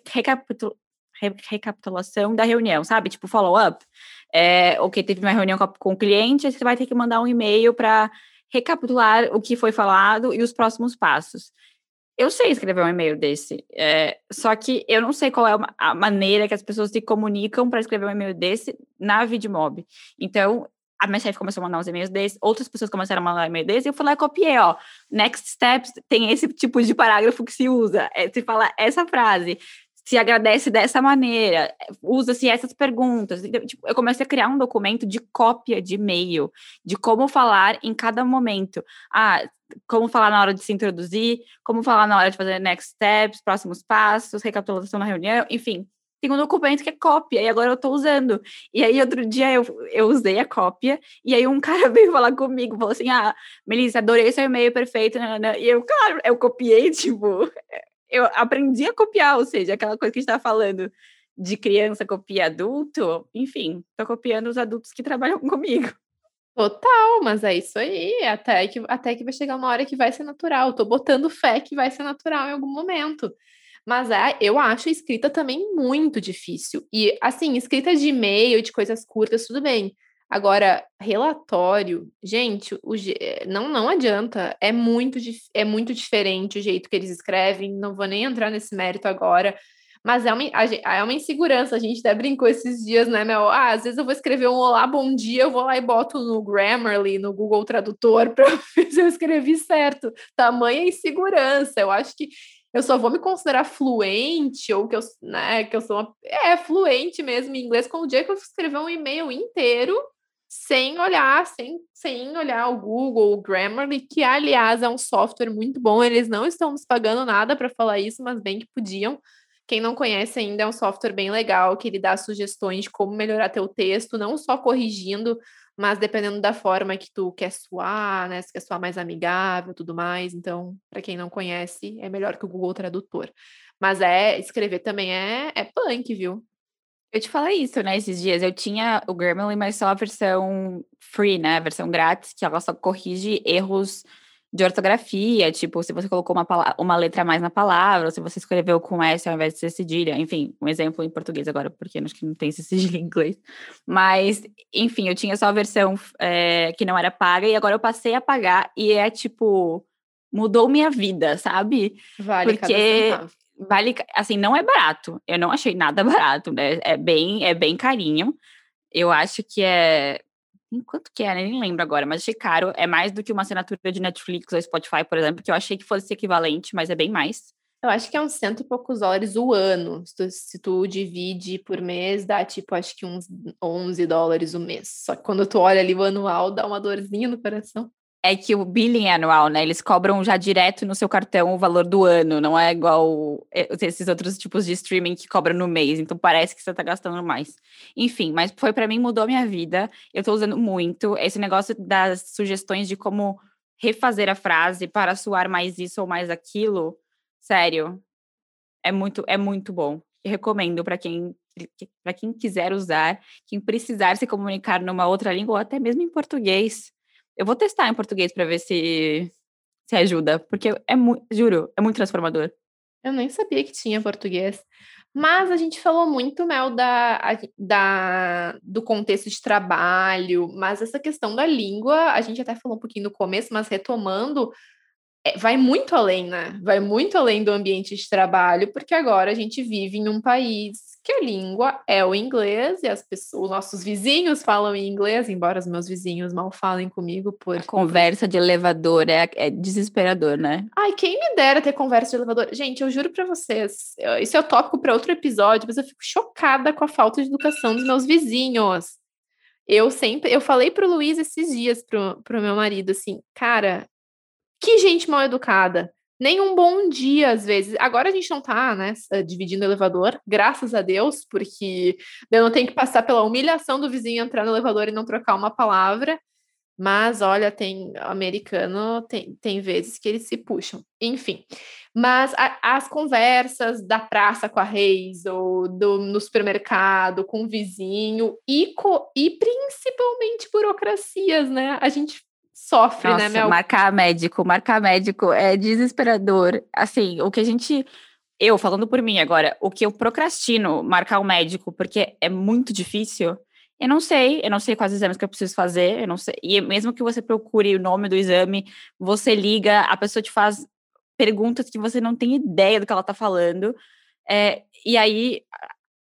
re recapitulação da reunião, sabe? Tipo, follow-up. É, ok, teve uma reunião com, com o cliente, você vai ter que mandar um e-mail para recapitular o que foi falado e os próximos passos. Eu sei escrever um e-mail desse, é, só que eu não sei qual é a maneira que as pessoas se comunicam para escrever um e-mail desse na Vidmob. Então, a minha chefe começou a mandar uns e-mails desses, outras pessoas começaram a mandar e-mail desses, e eu lá e copiei, ó. Next steps tem esse tipo de parágrafo que se usa, é, se fala essa frase, se agradece dessa maneira, usa-se essas perguntas. Então, tipo, eu comecei a criar um documento de cópia de e-mail, de como falar em cada momento. Ah, como falar na hora de se introduzir, como falar na hora de fazer next steps, próximos passos, recapitulação na reunião, enfim tem um documento que é cópia, e agora eu tô usando. E aí, outro dia, eu, eu usei a cópia, e aí um [laughs] cara veio falar comigo, falou assim, ah, Melissa, adorei seu e-mail perfeito, e eu, claro, eu copiei, [laughs] tipo, eu aprendi a copiar, ou seja, aquela coisa que a gente tá falando de criança copia adulto, enfim, tô copiando os adultos que trabalham [laughs] comigo. Total, mas é isso aí, até que, até que vai chegar uma hora que vai ser natural, tô botando fé que vai ser natural em algum momento. Mas é, eu acho a escrita também muito difícil. E, assim, escrita de e-mail, de coisas curtas, tudo bem. Agora, relatório, gente, o, não, não adianta. É muito, é muito diferente o jeito que eles escrevem. Não vou nem entrar nesse mérito agora. Mas é uma, é uma insegurança. A gente até brincou esses dias, né, Mel? Ah, às vezes eu vou escrever um olá, bom dia, eu vou lá e boto no Grammarly, no Google Tradutor, [laughs] para ver se eu escrevi certo. Tamanha insegurança. Eu acho que eu só vou me considerar fluente, ou que eu, né, que eu sou uma, é, fluente mesmo em inglês, com o dia que eu escrever um e-mail inteiro sem olhar, sem, sem olhar o Google, o Grammarly, que aliás é um software muito bom. Eles não estão nos pagando nada para falar isso, mas bem que podiam. Quem não conhece ainda é um software bem legal que ele dá sugestões de como melhorar teu texto, não só corrigindo mas dependendo da forma que tu quer suar, né? Se quer suar mais amigável, tudo mais. Então, para quem não conhece, é melhor que o Google Tradutor. Mas é escrever também é, é punk, viu? Eu te falei isso, né, esses dias. Eu tinha o Grammarly, mas só a versão free, né? A versão grátis, que ela só corrige erros de ortografia, tipo, se você colocou uma, uma letra a mais na palavra, ou se você escreveu com S ao invés de ser cedilha, enfim, um exemplo em português agora, porque acho que não tem esse cedilha em inglês. Mas, enfim, eu tinha só a versão é, que não era paga, e agora eu passei a pagar, e é tipo, mudou minha vida, sabe? Vale porque vale, assim, não é barato. Eu não achei nada [laughs] barato, né? É bem, é bem carinho. Eu acho que é Quanto que é, né? Nem lembro agora, mas achei caro. É mais do que uma assinatura de Netflix ou Spotify, por exemplo, que eu achei que fosse equivalente, mas é bem mais. Eu acho que é uns cento e poucos dólares o ano. Se tu, se tu, divide por mês, dá tipo, acho que uns 11 dólares o mês. Só que quando tu olha ali o anual, dá uma dorzinha no coração é que o billing é anual, né? Eles cobram já direto no seu cartão o valor do ano, não é igual eh, esses outros tipos de streaming que cobram no mês, então parece que você tá gastando mais. Enfim, mas foi para mim mudou minha vida. Eu tô usando muito esse negócio das sugestões de como refazer a frase para soar mais isso ou mais aquilo. Sério. É muito é muito bom. Eu recomendo para quem para quem quiser usar, quem precisar se comunicar numa outra língua ou até mesmo em português eu vou testar em português para ver se, se ajuda, porque é muito, juro, é muito transformador. Eu nem sabia que tinha português. Mas a gente falou muito, Mel, da, da, do contexto de trabalho, mas essa questão da língua, a gente até falou um pouquinho no começo, mas retomando, vai muito além, né? Vai muito além do ambiente de trabalho, porque agora a gente vive em um país que a língua é o inglês e as pessoas, os nossos vizinhos falam em inglês, embora os meus vizinhos mal falem comigo por a conversa de elevador é, é desesperador, né? Ai, quem me dera ter conversa de elevador. Gente, eu juro para vocês, isso é o tópico para outro episódio, mas eu fico chocada com a falta de educação dos meus vizinhos. Eu sempre, eu falei pro Luiz esses dias pro, pro meu marido assim, cara, que gente mal educada nem um bom dia, às vezes. Agora a gente não tá, né, dividindo o elevador, graças a Deus, porque eu não tenho que passar pela humilhação do vizinho entrar no elevador e não trocar uma palavra. Mas, olha, tem americano, tem, tem vezes que eles se puxam. Enfim. Mas a, as conversas da praça com a Reis, ou do, no supermercado, com o vizinho, e, co, e principalmente burocracias, né? A gente sofre, né, Nossa, né, Mel? Marcar médico, marcar médico é desesperador. Assim, o que a gente. Eu, falando por mim agora, o que eu procrastino marcar o médico, porque é muito difícil, eu não sei, eu não sei quais exames que eu preciso fazer, eu não sei. E mesmo que você procure o nome do exame, você liga, a pessoa te faz perguntas que você não tem ideia do que ela tá falando. É, e aí,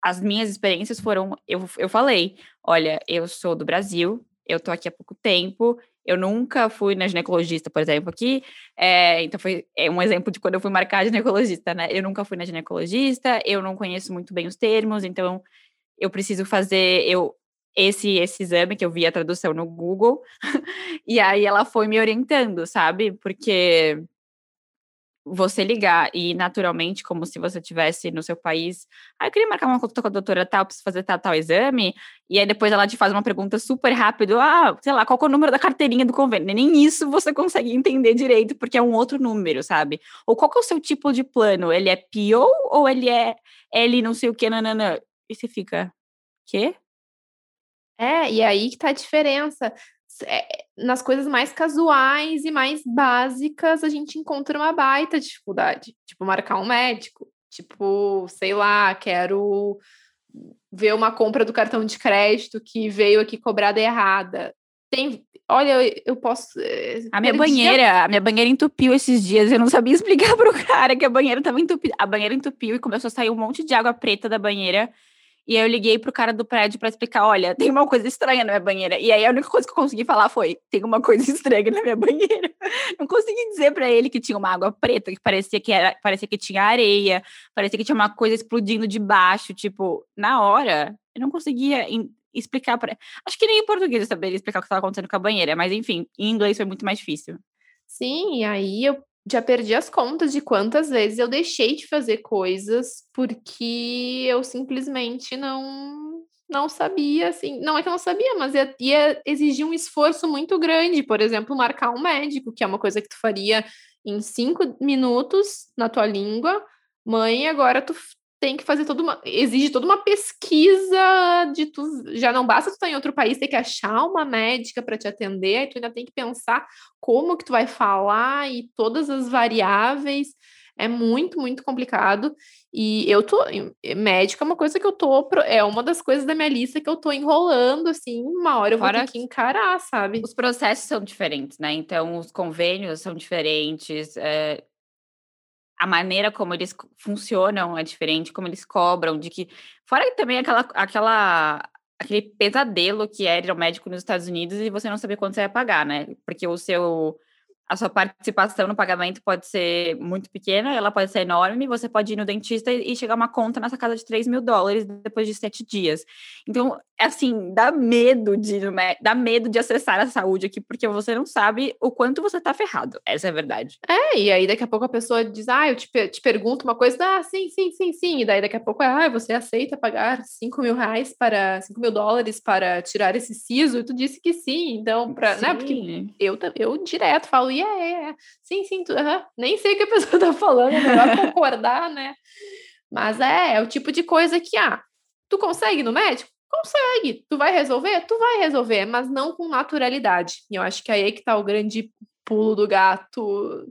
as minhas experiências foram: eu, eu falei, olha, eu sou do Brasil, eu tô aqui há pouco tempo, eu nunca fui na ginecologista, por exemplo, aqui. É, então, foi é um exemplo de quando eu fui marcar ginecologista, né? Eu nunca fui na ginecologista, eu não conheço muito bem os termos, então eu preciso fazer eu esse esse exame que eu vi a tradução no Google. [laughs] e aí ela foi me orientando, sabe? Porque você ligar e naturalmente, como se você tivesse no seu país, ah, eu queria marcar uma consulta com a doutora tal, preciso fazer tal, tal exame, e aí depois ela te faz uma pergunta super rápido, ah, sei lá, qual é o número da carteirinha do convênio? Nem isso você consegue entender direito, porque é um outro número, sabe? Ou qual é o seu tipo de plano? Ele é PO ou ele é L não sei o que, nananã? E você fica, quê? É, e aí que tá a diferença. É, nas coisas mais casuais e mais básicas, a gente encontra uma baita dificuldade. Tipo, marcar um médico. Tipo, sei lá, quero ver uma compra do cartão de crédito que veio aqui cobrada errada. Tem, olha, eu, eu posso. Eh, a minha banheira, a minha banheira entupiu esses dias. Eu não sabia [laughs] explicar pro cara que a banheira tava entupida. A banheira entupiu e começou a sair um monte de água preta da banheira. E aí eu liguei pro cara do prédio para explicar, olha, tem uma coisa estranha na minha banheira. E aí a única coisa que eu consegui falar foi, tem uma coisa estranha na minha banheira. [laughs] Não consegui dizer para ele que tinha uma água preta, que parecia que era, parecia que tinha areia, parecia que tinha uma coisa explodindo de baixo, tipo, na hora, eu não conseguia explicar para. Acho que nem em português eu saberia explicar o que estava acontecendo com a banheira, mas enfim, em inglês foi muito mais difícil. Sim, e aí eu já perdi as contas de quantas vezes eu deixei de fazer coisas porque eu simplesmente não não sabia, assim, não é que eu não sabia, mas ia, ia, exigir um esforço muito grande, por exemplo, marcar um médico, que é uma coisa que tu faria em cinco minutos na tua língua, mãe, agora tu tem que fazer toda uma. Exige toda uma pesquisa de tu. Já não basta tu estar em outro país, tem que achar uma médica para te atender, aí tu ainda tem que pensar como que tu vai falar e todas as variáveis. É muito, muito complicado. E eu tô. Médica é uma coisa que eu tô. É uma das coisas da minha lista que eu tô enrolando, assim, uma hora eu Fora vou ter que encarar, sabe? Os processos são diferentes, né? Então, os convênios são diferentes. É a maneira como eles funcionam é diferente, como eles cobram, de que. Fora também aquela, aquela, aquele pesadelo que é ir ao médico nos Estados Unidos e você não saber quanto você vai pagar, né? Porque o seu a sua participação no pagamento pode ser muito pequena, ela pode ser enorme, você pode ir no dentista e chegar uma conta nessa casa de 3 mil dólares depois de sete dias. Então, assim, dá medo de dá medo de acessar a saúde aqui, porque você não sabe o quanto você tá ferrado. Essa é a verdade. É, e aí daqui a pouco a pessoa diz, ah, eu te, te pergunto uma coisa, ah, sim, sim, sim, sim. E daí daqui a pouco, ah, você aceita pagar 5 mil reais para 5 mil dólares para tirar esse siso? E tu disse que sim, então, pra, sim. né? Porque eu, eu direto falo, yeah, é, é. Sim, sim, tu, uh, nem sei o que a pessoa [laughs] tá falando, é melhor concordar, né? Mas é, é o tipo de coisa que, ah, tu consegue no médico? Consegue. Tu vai resolver? Tu vai resolver, mas não com naturalidade. E eu acho que aí é que tá o grande pulo do gato,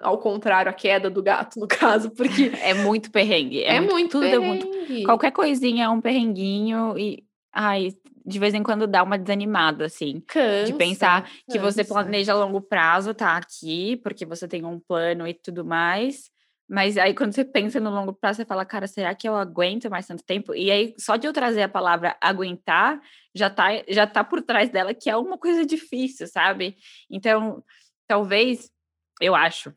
ao contrário, a queda do gato, no [laughs] caso, porque. [laughs] É muito perrengue. É, é muito, muito tudo perrengue. é muito. Qualquer coisinha é um perrenguinho e. Ai, de vez em quando dá uma desanimada, assim. Cansa, de pensar cansa. que você planeja a longo prazo, tá aqui, porque você tem um plano e tudo mais. Mas aí, quando você pensa no longo prazo, você fala, cara, será que eu aguento mais tanto tempo? E aí, só de eu trazer a palavra aguentar, já tá, já tá por trás dela, que é uma coisa difícil, sabe? Então, talvez, eu acho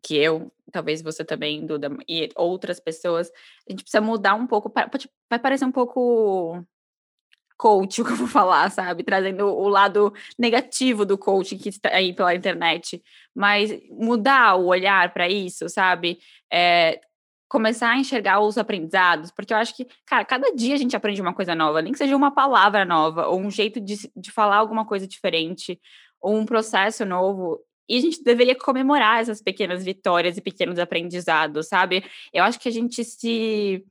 que eu, talvez você também, Duda, e outras pessoas, a gente precisa mudar um pouco, vai parecer um pouco coach, [laughs] o que eu vou falar, sabe? Trazendo o lado negativo do coaching que está aí pela internet. Mas mudar o olhar para isso, sabe? É, começar a enxergar os aprendizados, porque eu acho que, cara, cada dia a gente aprende uma coisa nova, nem que seja uma palavra nova, ou um jeito de, de falar alguma coisa diferente, ou um processo novo. E a gente deveria comemorar essas pequenas vitórias e pequenos aprendizados, sabe? Eu acho que a gente se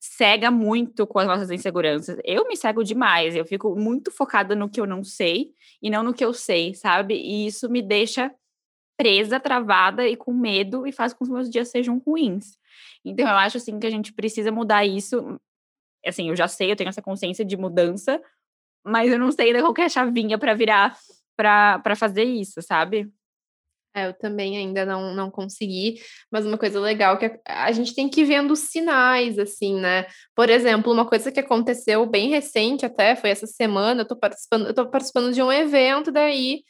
cega muito com as nossas inseguranças. Eu me cego demais, eu fico muito focada no que eu não sei e não no que eu sei, sabe? E isso me deixa presa, travada e com medo e faz com que os meus dias sejam ruins. Então eu acho assim que a gente precisa mudar isso. Assim, eu já sei, eu tenho essa consciência de mudança, mas eu não sei ainda qual é a chavinha para virar para fazer isso, sabe? É, eu também ainda não, não consegui, mas uma coisa legal que a, a gente tem que ir vendo sinais, assim, né? Por exemplo, uma coisa que aconteceu bem recente até, foi essa semana, eu tô participando, eu tô participando de um evento, daí,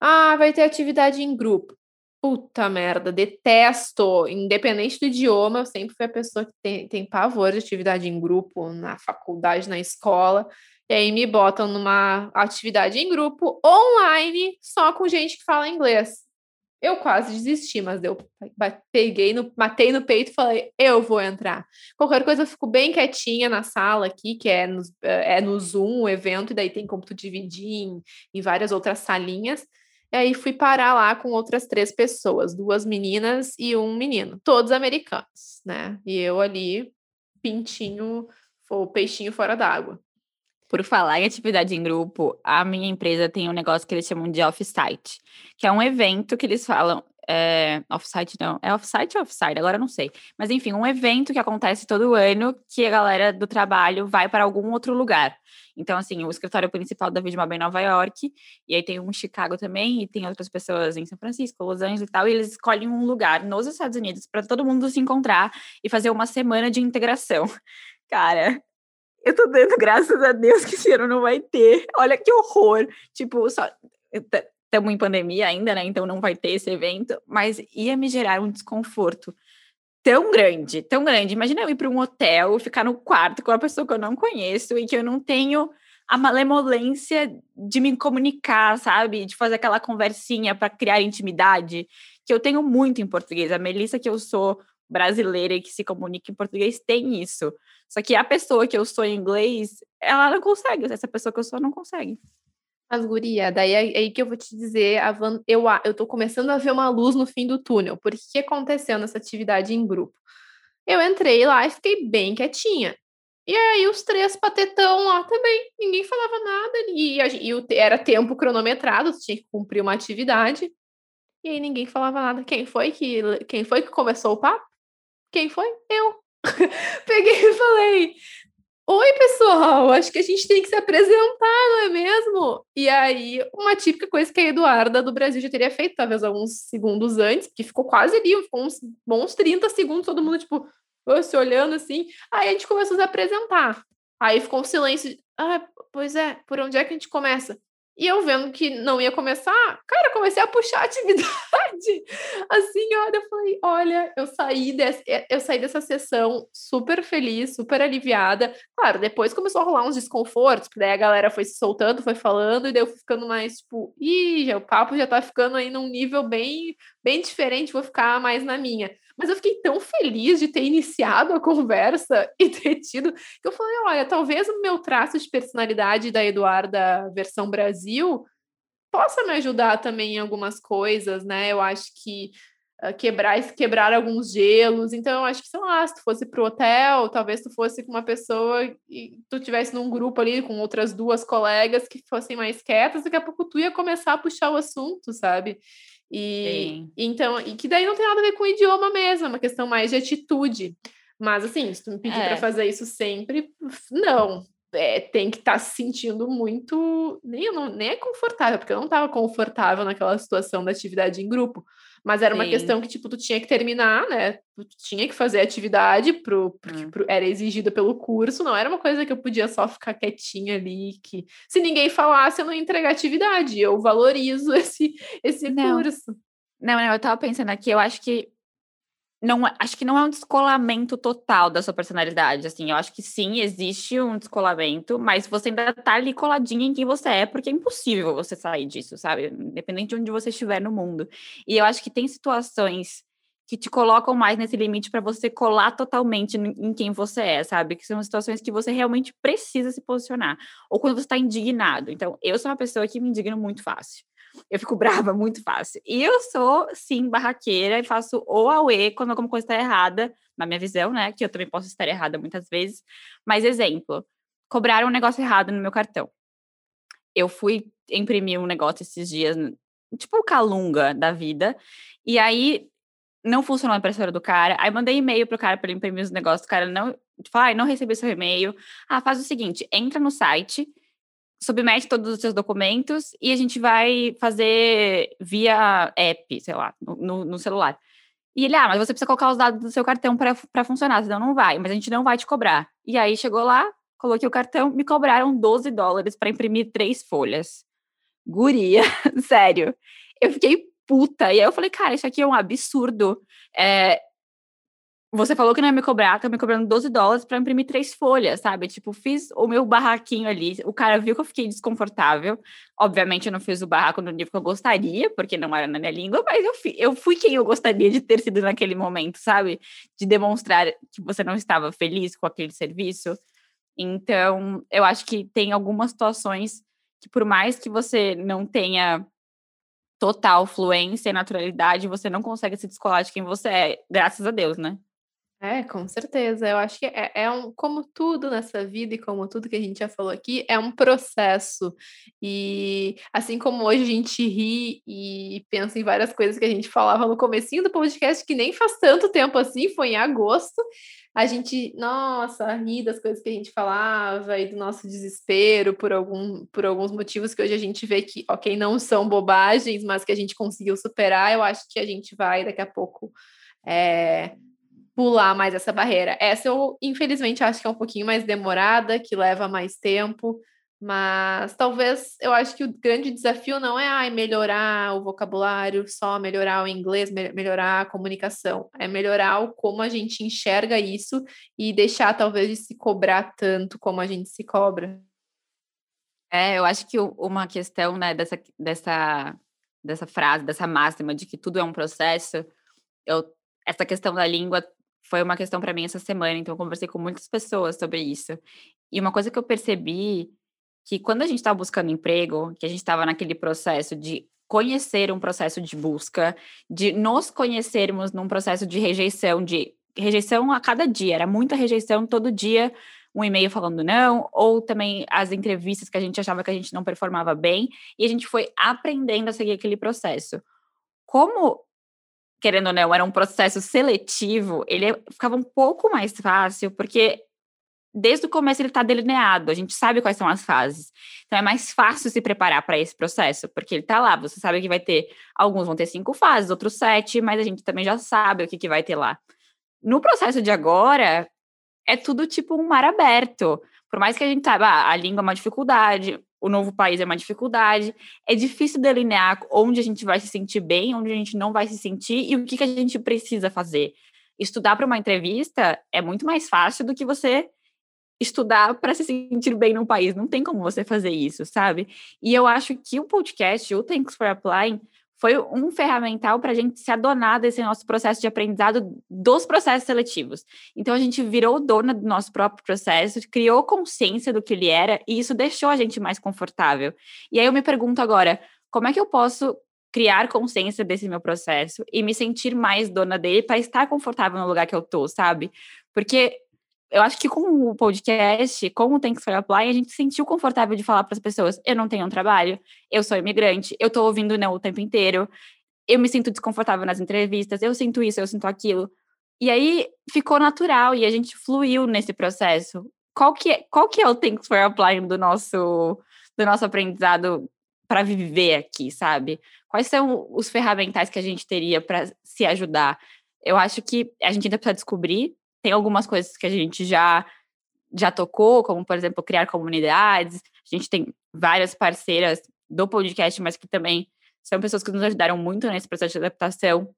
ah, vai ter atividade em grupo. Puta merda, detesto. Independente do idioma, eu sempre fui a pessoa que tem, tem pavor de atividade em grupo, na faculdade, na escola. E aí me botam numa atividade em grupo online, só com gente que fala inglês. Eu quase desisti, mas eu peguei no, matei no peito e falei, eu vou entrar. Qualquer coisa eu fico bem quietinha na sala aqui, que é no, é no Zoom o evento, e daí tem como tu dividir em, em várias outras salinhas. E aí fui parar lá com outras três pessoas, duas meninas e um menino, todos americanos, né? E eu ali, pintinho, o peixinho fora d'água. Por falar em atividade em grupo, a minha empresa tem um negócio que eles chamam de offsite, que é um evento que eles falam. É, offsite não, é offsite ou offside? Agora não sei. Mas enfim, um evento que acontece todo ano que a galera do trabalho vai para algum outro lugar. Então, assim, o escritório principal da Vidmob é em Nova York, e aí tem um em Chicago também, e tem outras pessoas em São Francisco, Los Angeles e tal, e eles escolhem um lugar nos Estados Unidos para todo mundo se encontrar e fazer uma semana de integração. [laughs] Cara, eu tô dando graças a Deus que esse ano não vai ter. Olha que horror. Tipo, só estamos em pandemia ainda, né? Então não vai ter esse evento, mas ia me gerar um desconforto tão grande, tão grande. Imagina eu ir para um hotel, ficar no quarto com uma pessoa que eu não conheço e que eu não tenho a malemolência de me comunicar, sabe? De fazer aquela conversinha para criar intimidade, que eu tenho muito em português. A Melissa que eu sou brasileira que se comunica em português tem isso. Só que a pessoa que eu sou em inglês, ela não consegue. Essa pessoa que eu sou não consegue. Mas, guria, daí é aí que eu vou te dizer, Van, eu, eu tô começando a ver uma luz no fim do túnel. Por que aconteceu nessa atividade em grupo? Eu entrei lá e fiquei bem quietinha. E aí os três patetão lá também, ninguém falava nada. E, e era tempo cronometrado, tinha que cumprir uma atividade. E aí ninguém falava nada. Quem foi que, quem foi que começou o papo? Quem foi? Eu. [laughs] Peguei e falei: Oi, pessoal, acho que a gente tem que se apresentar, não é mesmo? E aí, uma típica coisa que a Eduarda do Brasil já teria feito, talvez alguns segundos antes, porque ficou quase ali, ficou uns bons 30 segundos, todo mundo, tipo, se olhando assim. Aí a gente começou a se apresentar. Aí ficou um silêncio. Ah, pois é, por onde é que a gente começa? E eu vendo que não ia começar, cara, comecei a puxar atividade. [laughs] Assim, olha, eu falei, olha, eu saí dessa, eh, eu saí dessa sessão super feliz, super aliviada. Claro, depois começou a rolar uns desconfortos, porque daí a galera foi se soltando, foi falando, e daí eu fui ficando mais, tipo, ih, já, o papo já tá ficando aí num nível bem, bem diferente, vou ficar mais na minha. Mas eu fiquei tão feliz de ter iniciado a conversa [laughs] e ter tido, que eu falei, olha, talvez o meu traço de personalidade da Eduarda versão Brasil possa me ajudar também em algumas coisas, né? Eu acho que uh, quebrar, quebrar alguns gelos. Então, eu acho que, sei lá, se tu fosse pro hotel, talvez tu fosse com uma pessoa e tu tivesse num grupo ali com outras duas colegas que fossem mais quietas, daqui a pouco tu ia começar a puxar o assunto, sabe? E Sim. então, e que daí não tem nada a ver com o idioma mesmo, é uma questão mais de atitude. Mas assim, se tu me pedir é. para fazer isso sempre, não. É, tem que estar tá se sentindo muito. Nem, não, nem é confortável, porque eu não estava confortável naquela situação da atividade em grupo. Mas era uma Sim. questão que, tipo, tu tinha que terminar, né? Tu tinha que fazer atividade pro, porque hum. era exigida pelo curso, não era uma coisa que eu podia só ficar quietinha ali, que se ninguém falasse, eu não ia entregar atividade. Eu valorizo [laughs] esse, esse não. curso. Não, não, eu tava pensando aqui, eu acho que não, é, acho que não é um descolamento total da sua personalidade, assim, eu acho que sim, existe um descolamento, mas você ainda tá ali coladinha em quem você é, porque é impossível você sair disso, sabe? Independente de onde você estiver no mundo. E eu acho que tem situações que te colocam mais nesse limite para você colar totalmente em quem você é, sabe? Que são situações que você realmente precisa se posicionar. Ou quando você está indignado. Então, eu sou uma pessoa que me indigna muito fácil. Eu fico brava [laughs] muito fácil. E eu sou, sim, barraqueira e faço o auê quando alguma coisa está errada, na minha visão, né? Que eu também posso estar errada muitas vezes. Mas, exemplo, cobraram um negócio errado no meu cartão. Eu fui imprimir um negócio esses dias, tipo o Calunga da vida. E aí não funcionou a impressora do cara. Aí mandei e-mail pro cara para ele imprimir os negócios. O cara não. Tipo, ah, não recebi seu e-mail. Ah, faz o seguinte: entra no site, submete todos os seus documentos e a gente vai fazer via app, sei lá, no, no celular. E ele, ah, mas você precisa colocar os dados do seu cartão para funcionar, senão não vai, mas a gente não vai te cobrar. E aí chegou lá, coloquei o cartão, me cobraram 12 dólares para imprimir três folhas. Guria, [laughs] sério. Eu fiquei puta. E aí eu falei, cara, isso aqui é um absurdo. É, você falou que não ia me cobrar, tá me cobrando 12 dólares para imprimir três folhas, sabe? Tipo, fiz o meu barraquinho ali. O cara viu que eu fiquei desconfortável. Obviamente, eu não fiz o barraco no nível que eu gostaria, porque não era na minha língua, mas eu fui, eu fui quem eu gostaria de ter sido naquele momento, sabe? De demonstrar que você não estava feliz com aquele serviço. Então, eu acho que tem algumas situações que, por mais que você não tenha total fluência e naturalidade, você não consegue se descolar de quem você é, graças a Deus, né? É, com certeza. Eu acho que é, é, um, como tudo nessa vida e como tudo que a gente já falou aqui, é um processo. E assim como hoje a gente ri e pensa em várias coisas que a gente falava no comecinho do podcast, que nem faz tanto tempo assim, foi em agosto, a gente, nossa, ri das coisas que a gente falava e do nosso desespero por, algum, por alguns motivos que hoje a gente vê que, ok, não são bobagens, mas que a gente conseguiu superar. Eu acho que a gente vai daqui a pouco é, pular mais essa barreira. Essa eu, infelizmente, acho que é um pouquinho mais demorada, que leva mais tempo. Mas talvez eu acho que o grande desafio não é ai, melhorar o vocabulário, só melhorar o inglês, me melhorar a comunicação. É melhorar o, como a gente enxerga isso e deixar talvez de se cobrar tanto como a gente se cobra. É, eu acho que uma questão né, dessa, dessa, dessa frase, dessa máxima de que tudo é um processo, eu, essa questão da língua foi uma questão para mim essa semana, então eu conversei com muitas pessoas sobre isso. E uma coisa que eu percebi que quando a gente estava buscando emprego, que a gente estava naquele processo de conhecer um processo de busca, de nos conhecermos num processo de rejeição, de rejeição a cada dia, era muita rejeição todo dia, um e-mail falando não, ou também as entrevistas que a gente achava que a gente não performava bem, e a gente foi aprendendo a seguir aquele processo. Como, querendo ou não, era um processo seletivo, ele ficava um pouco mais fácil, porque desde o começo ele está delineado, a gente sabe quais são as fases. Então é mais fácil se preparar para esse processo, porque ele está lá, você sabe que vai ter, alguns vão ter cinco fases, outros sete, mas a gente também já sabe o que, que vai ter lá. No processo de agora, é tudo tipo um mar aberto. Por mais que a gente saiba, ah, a língua é uma dificuldade, o novo país é uma dificuldade, é difícil delinear onde a gente vai se sentir bem, onde a gente não vai se sentir e o que, que a gente precisa fazer. Estudar para uma entrevista é muito mais fácil do que você estudar para se sentir bem no país. Não tem como você fazer isso, sabe? E eu acho que o podcast, o Thanks for Applying, foi um ferramental para a gente se adonar desse nosso processo de aprendizado dos processos seletivos. Então a gente virou dona do nosso próprio processo, criou consciência do que ele era e isso deixou a gente mais confortável. E aí eu me pergunto agora, como é que eu posso criar consciência desse meu processo e me sentir mais dona dele para estar confortável no lugar que eu tô, sabe? Porque eu acho que com o podcast, com o Thanks for Apply, a gente se sentiu confortável de falar para as pessoas: eu não tenho um trabalho, eu sou imigrante, eu estou ouvindo não o tempo inteiro, eu me sinto desconfortável nas entrevistas, eu sinto isso, eu sinto aquilo. E aí ficou natural e a gente fluiu nesse processo. Qual que é, qual que é o Thanks for Applying do nosso, do nosso aprendizado para viver aqui, sabe? Quais são os ferramentais que a gente teria para se ajudar? Eu acho que a gente ainda precisa descobrir tem algumas coisas que a gente já já tocou, como por exemplo criar comunidades. A gente tem várias parceiras do podcast, mas que também são pessoas que nos ajudaram muito nesse processo de adaptação.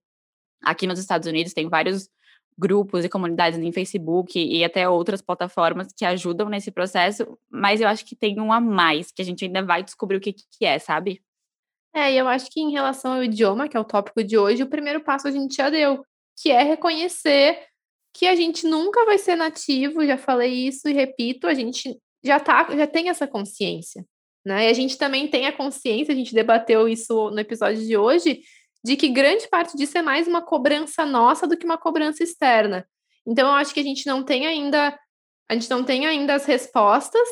Aqui nos Estados Unidos tem vários grupos e comunidades em Facebook e até outras plataformas que ajudam nesse processo, mas eu acho que tem um a mais que a gente ainda vai descobrir o que, que é, sabe? É, eu acho que em relação ao idioma, que é o tópico de hoje, o primeiro passo a gente já deu, que é reconhecer que a gente nunca vai ser nativo, já falei isso e repito, a gente já tá, já tem essa consciência, né? E a gente também tem a consciência, a gente debateu isso no episódio de hoje, de que grande parte disso é mais uma cobrança nossa do que uma cobrança externa. Então eu acho que a gente não tem ainda a gente não tem ainda as respostas,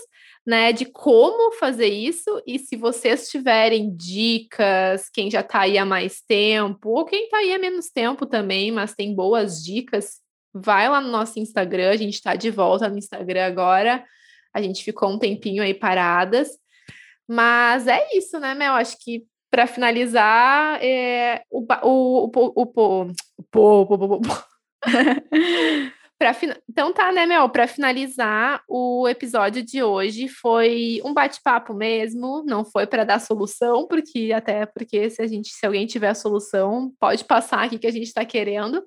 né, de como fazer isso. E se vocês tiverem dicas, quem já está aí há mais tempo, ou quem está aí há menos tempo também, mas tem boas dicas, vai lá no nosso Instagram, a gente está de volta no Instagram agora. A gente ficou um tempinho aí paradas. Mas é isso, né, Mel? Acho que para finalizar, é, o, o, o, o, o, o, Então tá, né, Mel? Para finalizar, o episódio de hoje foi um bate-papo mesmo, não foi para dar solução, porque até porque se a gente, se alguém tiver a solução, pode passar aqui que a gente está querendo.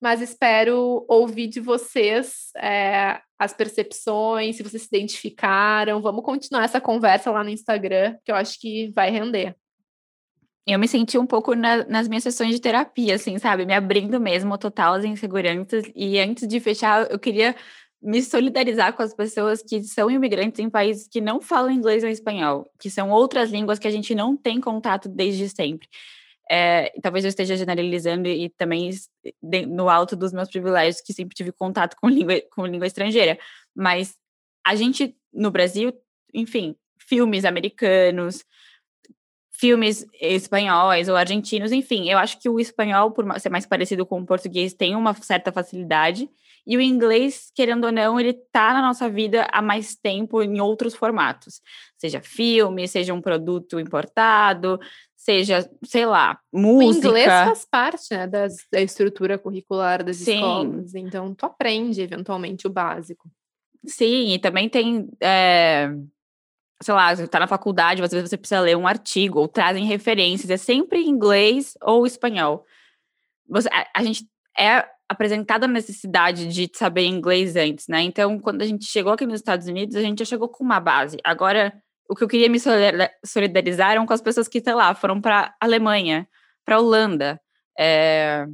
Mas espero ouvir de vocês é, as percepções, se vocês se identificaram. Vamos continuar essa conversa lá no Instagram, que eu acho que vai render eu me senti um pouco na, nas minhas sessões de terapia, assim, sabe? Me abrindo mesmo total as inseguranças. E antes de fechar, eu queria me solidarizar com as pessoas que são imigrantes em países que não falam inglês ou espanhol, que são outras línguas que a gente não tem contato desde sempre. É, talvez eu esteja generalizando e também no alto dos meus privilégios, que sempre tive contato com língua, com língua estrangeira. Mas a gente, no Brasil, enfim, filmes americanos, filmes espanhóis ou argentinos, enfim, eu acho que o espanhol, por ser mais parecido com o português, tem uma certa facilidade, e o inglês, querendo ou não, ele tá na nossa vida há mais tempo em outros formatos, seja filme, seja um produto importado, seja, sei lá, música. O inglês faz parte, né, das, da estrutura curricular das Sim. escolas, então tu aprende eventualmente o básico. Sim, e também tem é sei lá, você tá na faculdade, às vezes você precisa ler um artigo, ou trazem referências, é sempre em inglês ou espanhol. Você, a, a gente é apresentada a necessidade de saber inglês antes, né? Então, quando a gente chegou aqui nos Estados Unidos, a gente já chegou com uma base. Agora, o que eu queria me solidarizar eram com as pessoas que, sei lá, foram para Alemanha, para Holanda, é,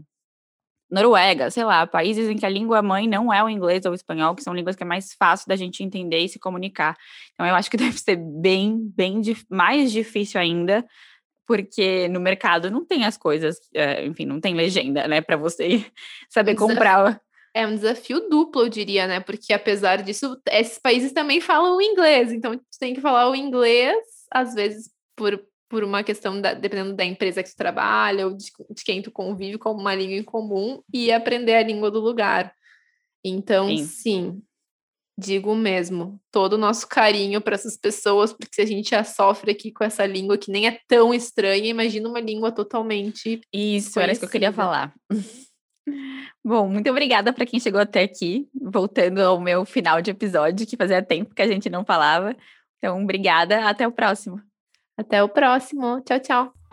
Noruega, sei lá, países em que a língua mãe não é o inglês ou o espanhol, que são línguas que é mais fácil da gente entender e se comunicar. Então, eu acho que [laughs] deve ser bem, bem mais difícil ainda, porque no mercado não tem as coisas, é, enfim, não tem legenda, né, para você [laughs] saber comprar. É um desafio duplo, eu diria, né? Porque apesar disso, esses países também falam inglês, então você tem que falar o inglês, às vezes por por uma questão, da, dependendo da empresa que tu trabalha ou de, de, quem tu convive, como uma língua em comum e aprender a língua do lugar. Então, sim, sim digo mesmo, todo o nosso carinho para essas pessoas, porque se a gente já sofre aqui com essa língua que nem é tão estranha, imagina uma língua totalmente. Isso, era isso que eu queria falar. [laughs] Bom, muito obrigada para quem chegou até aqui, voltando ao meu final de episódio, que fazia tempo que a gente não falava. Então, obrigada, até o próximo. Até o próximo. Tchau, tchau.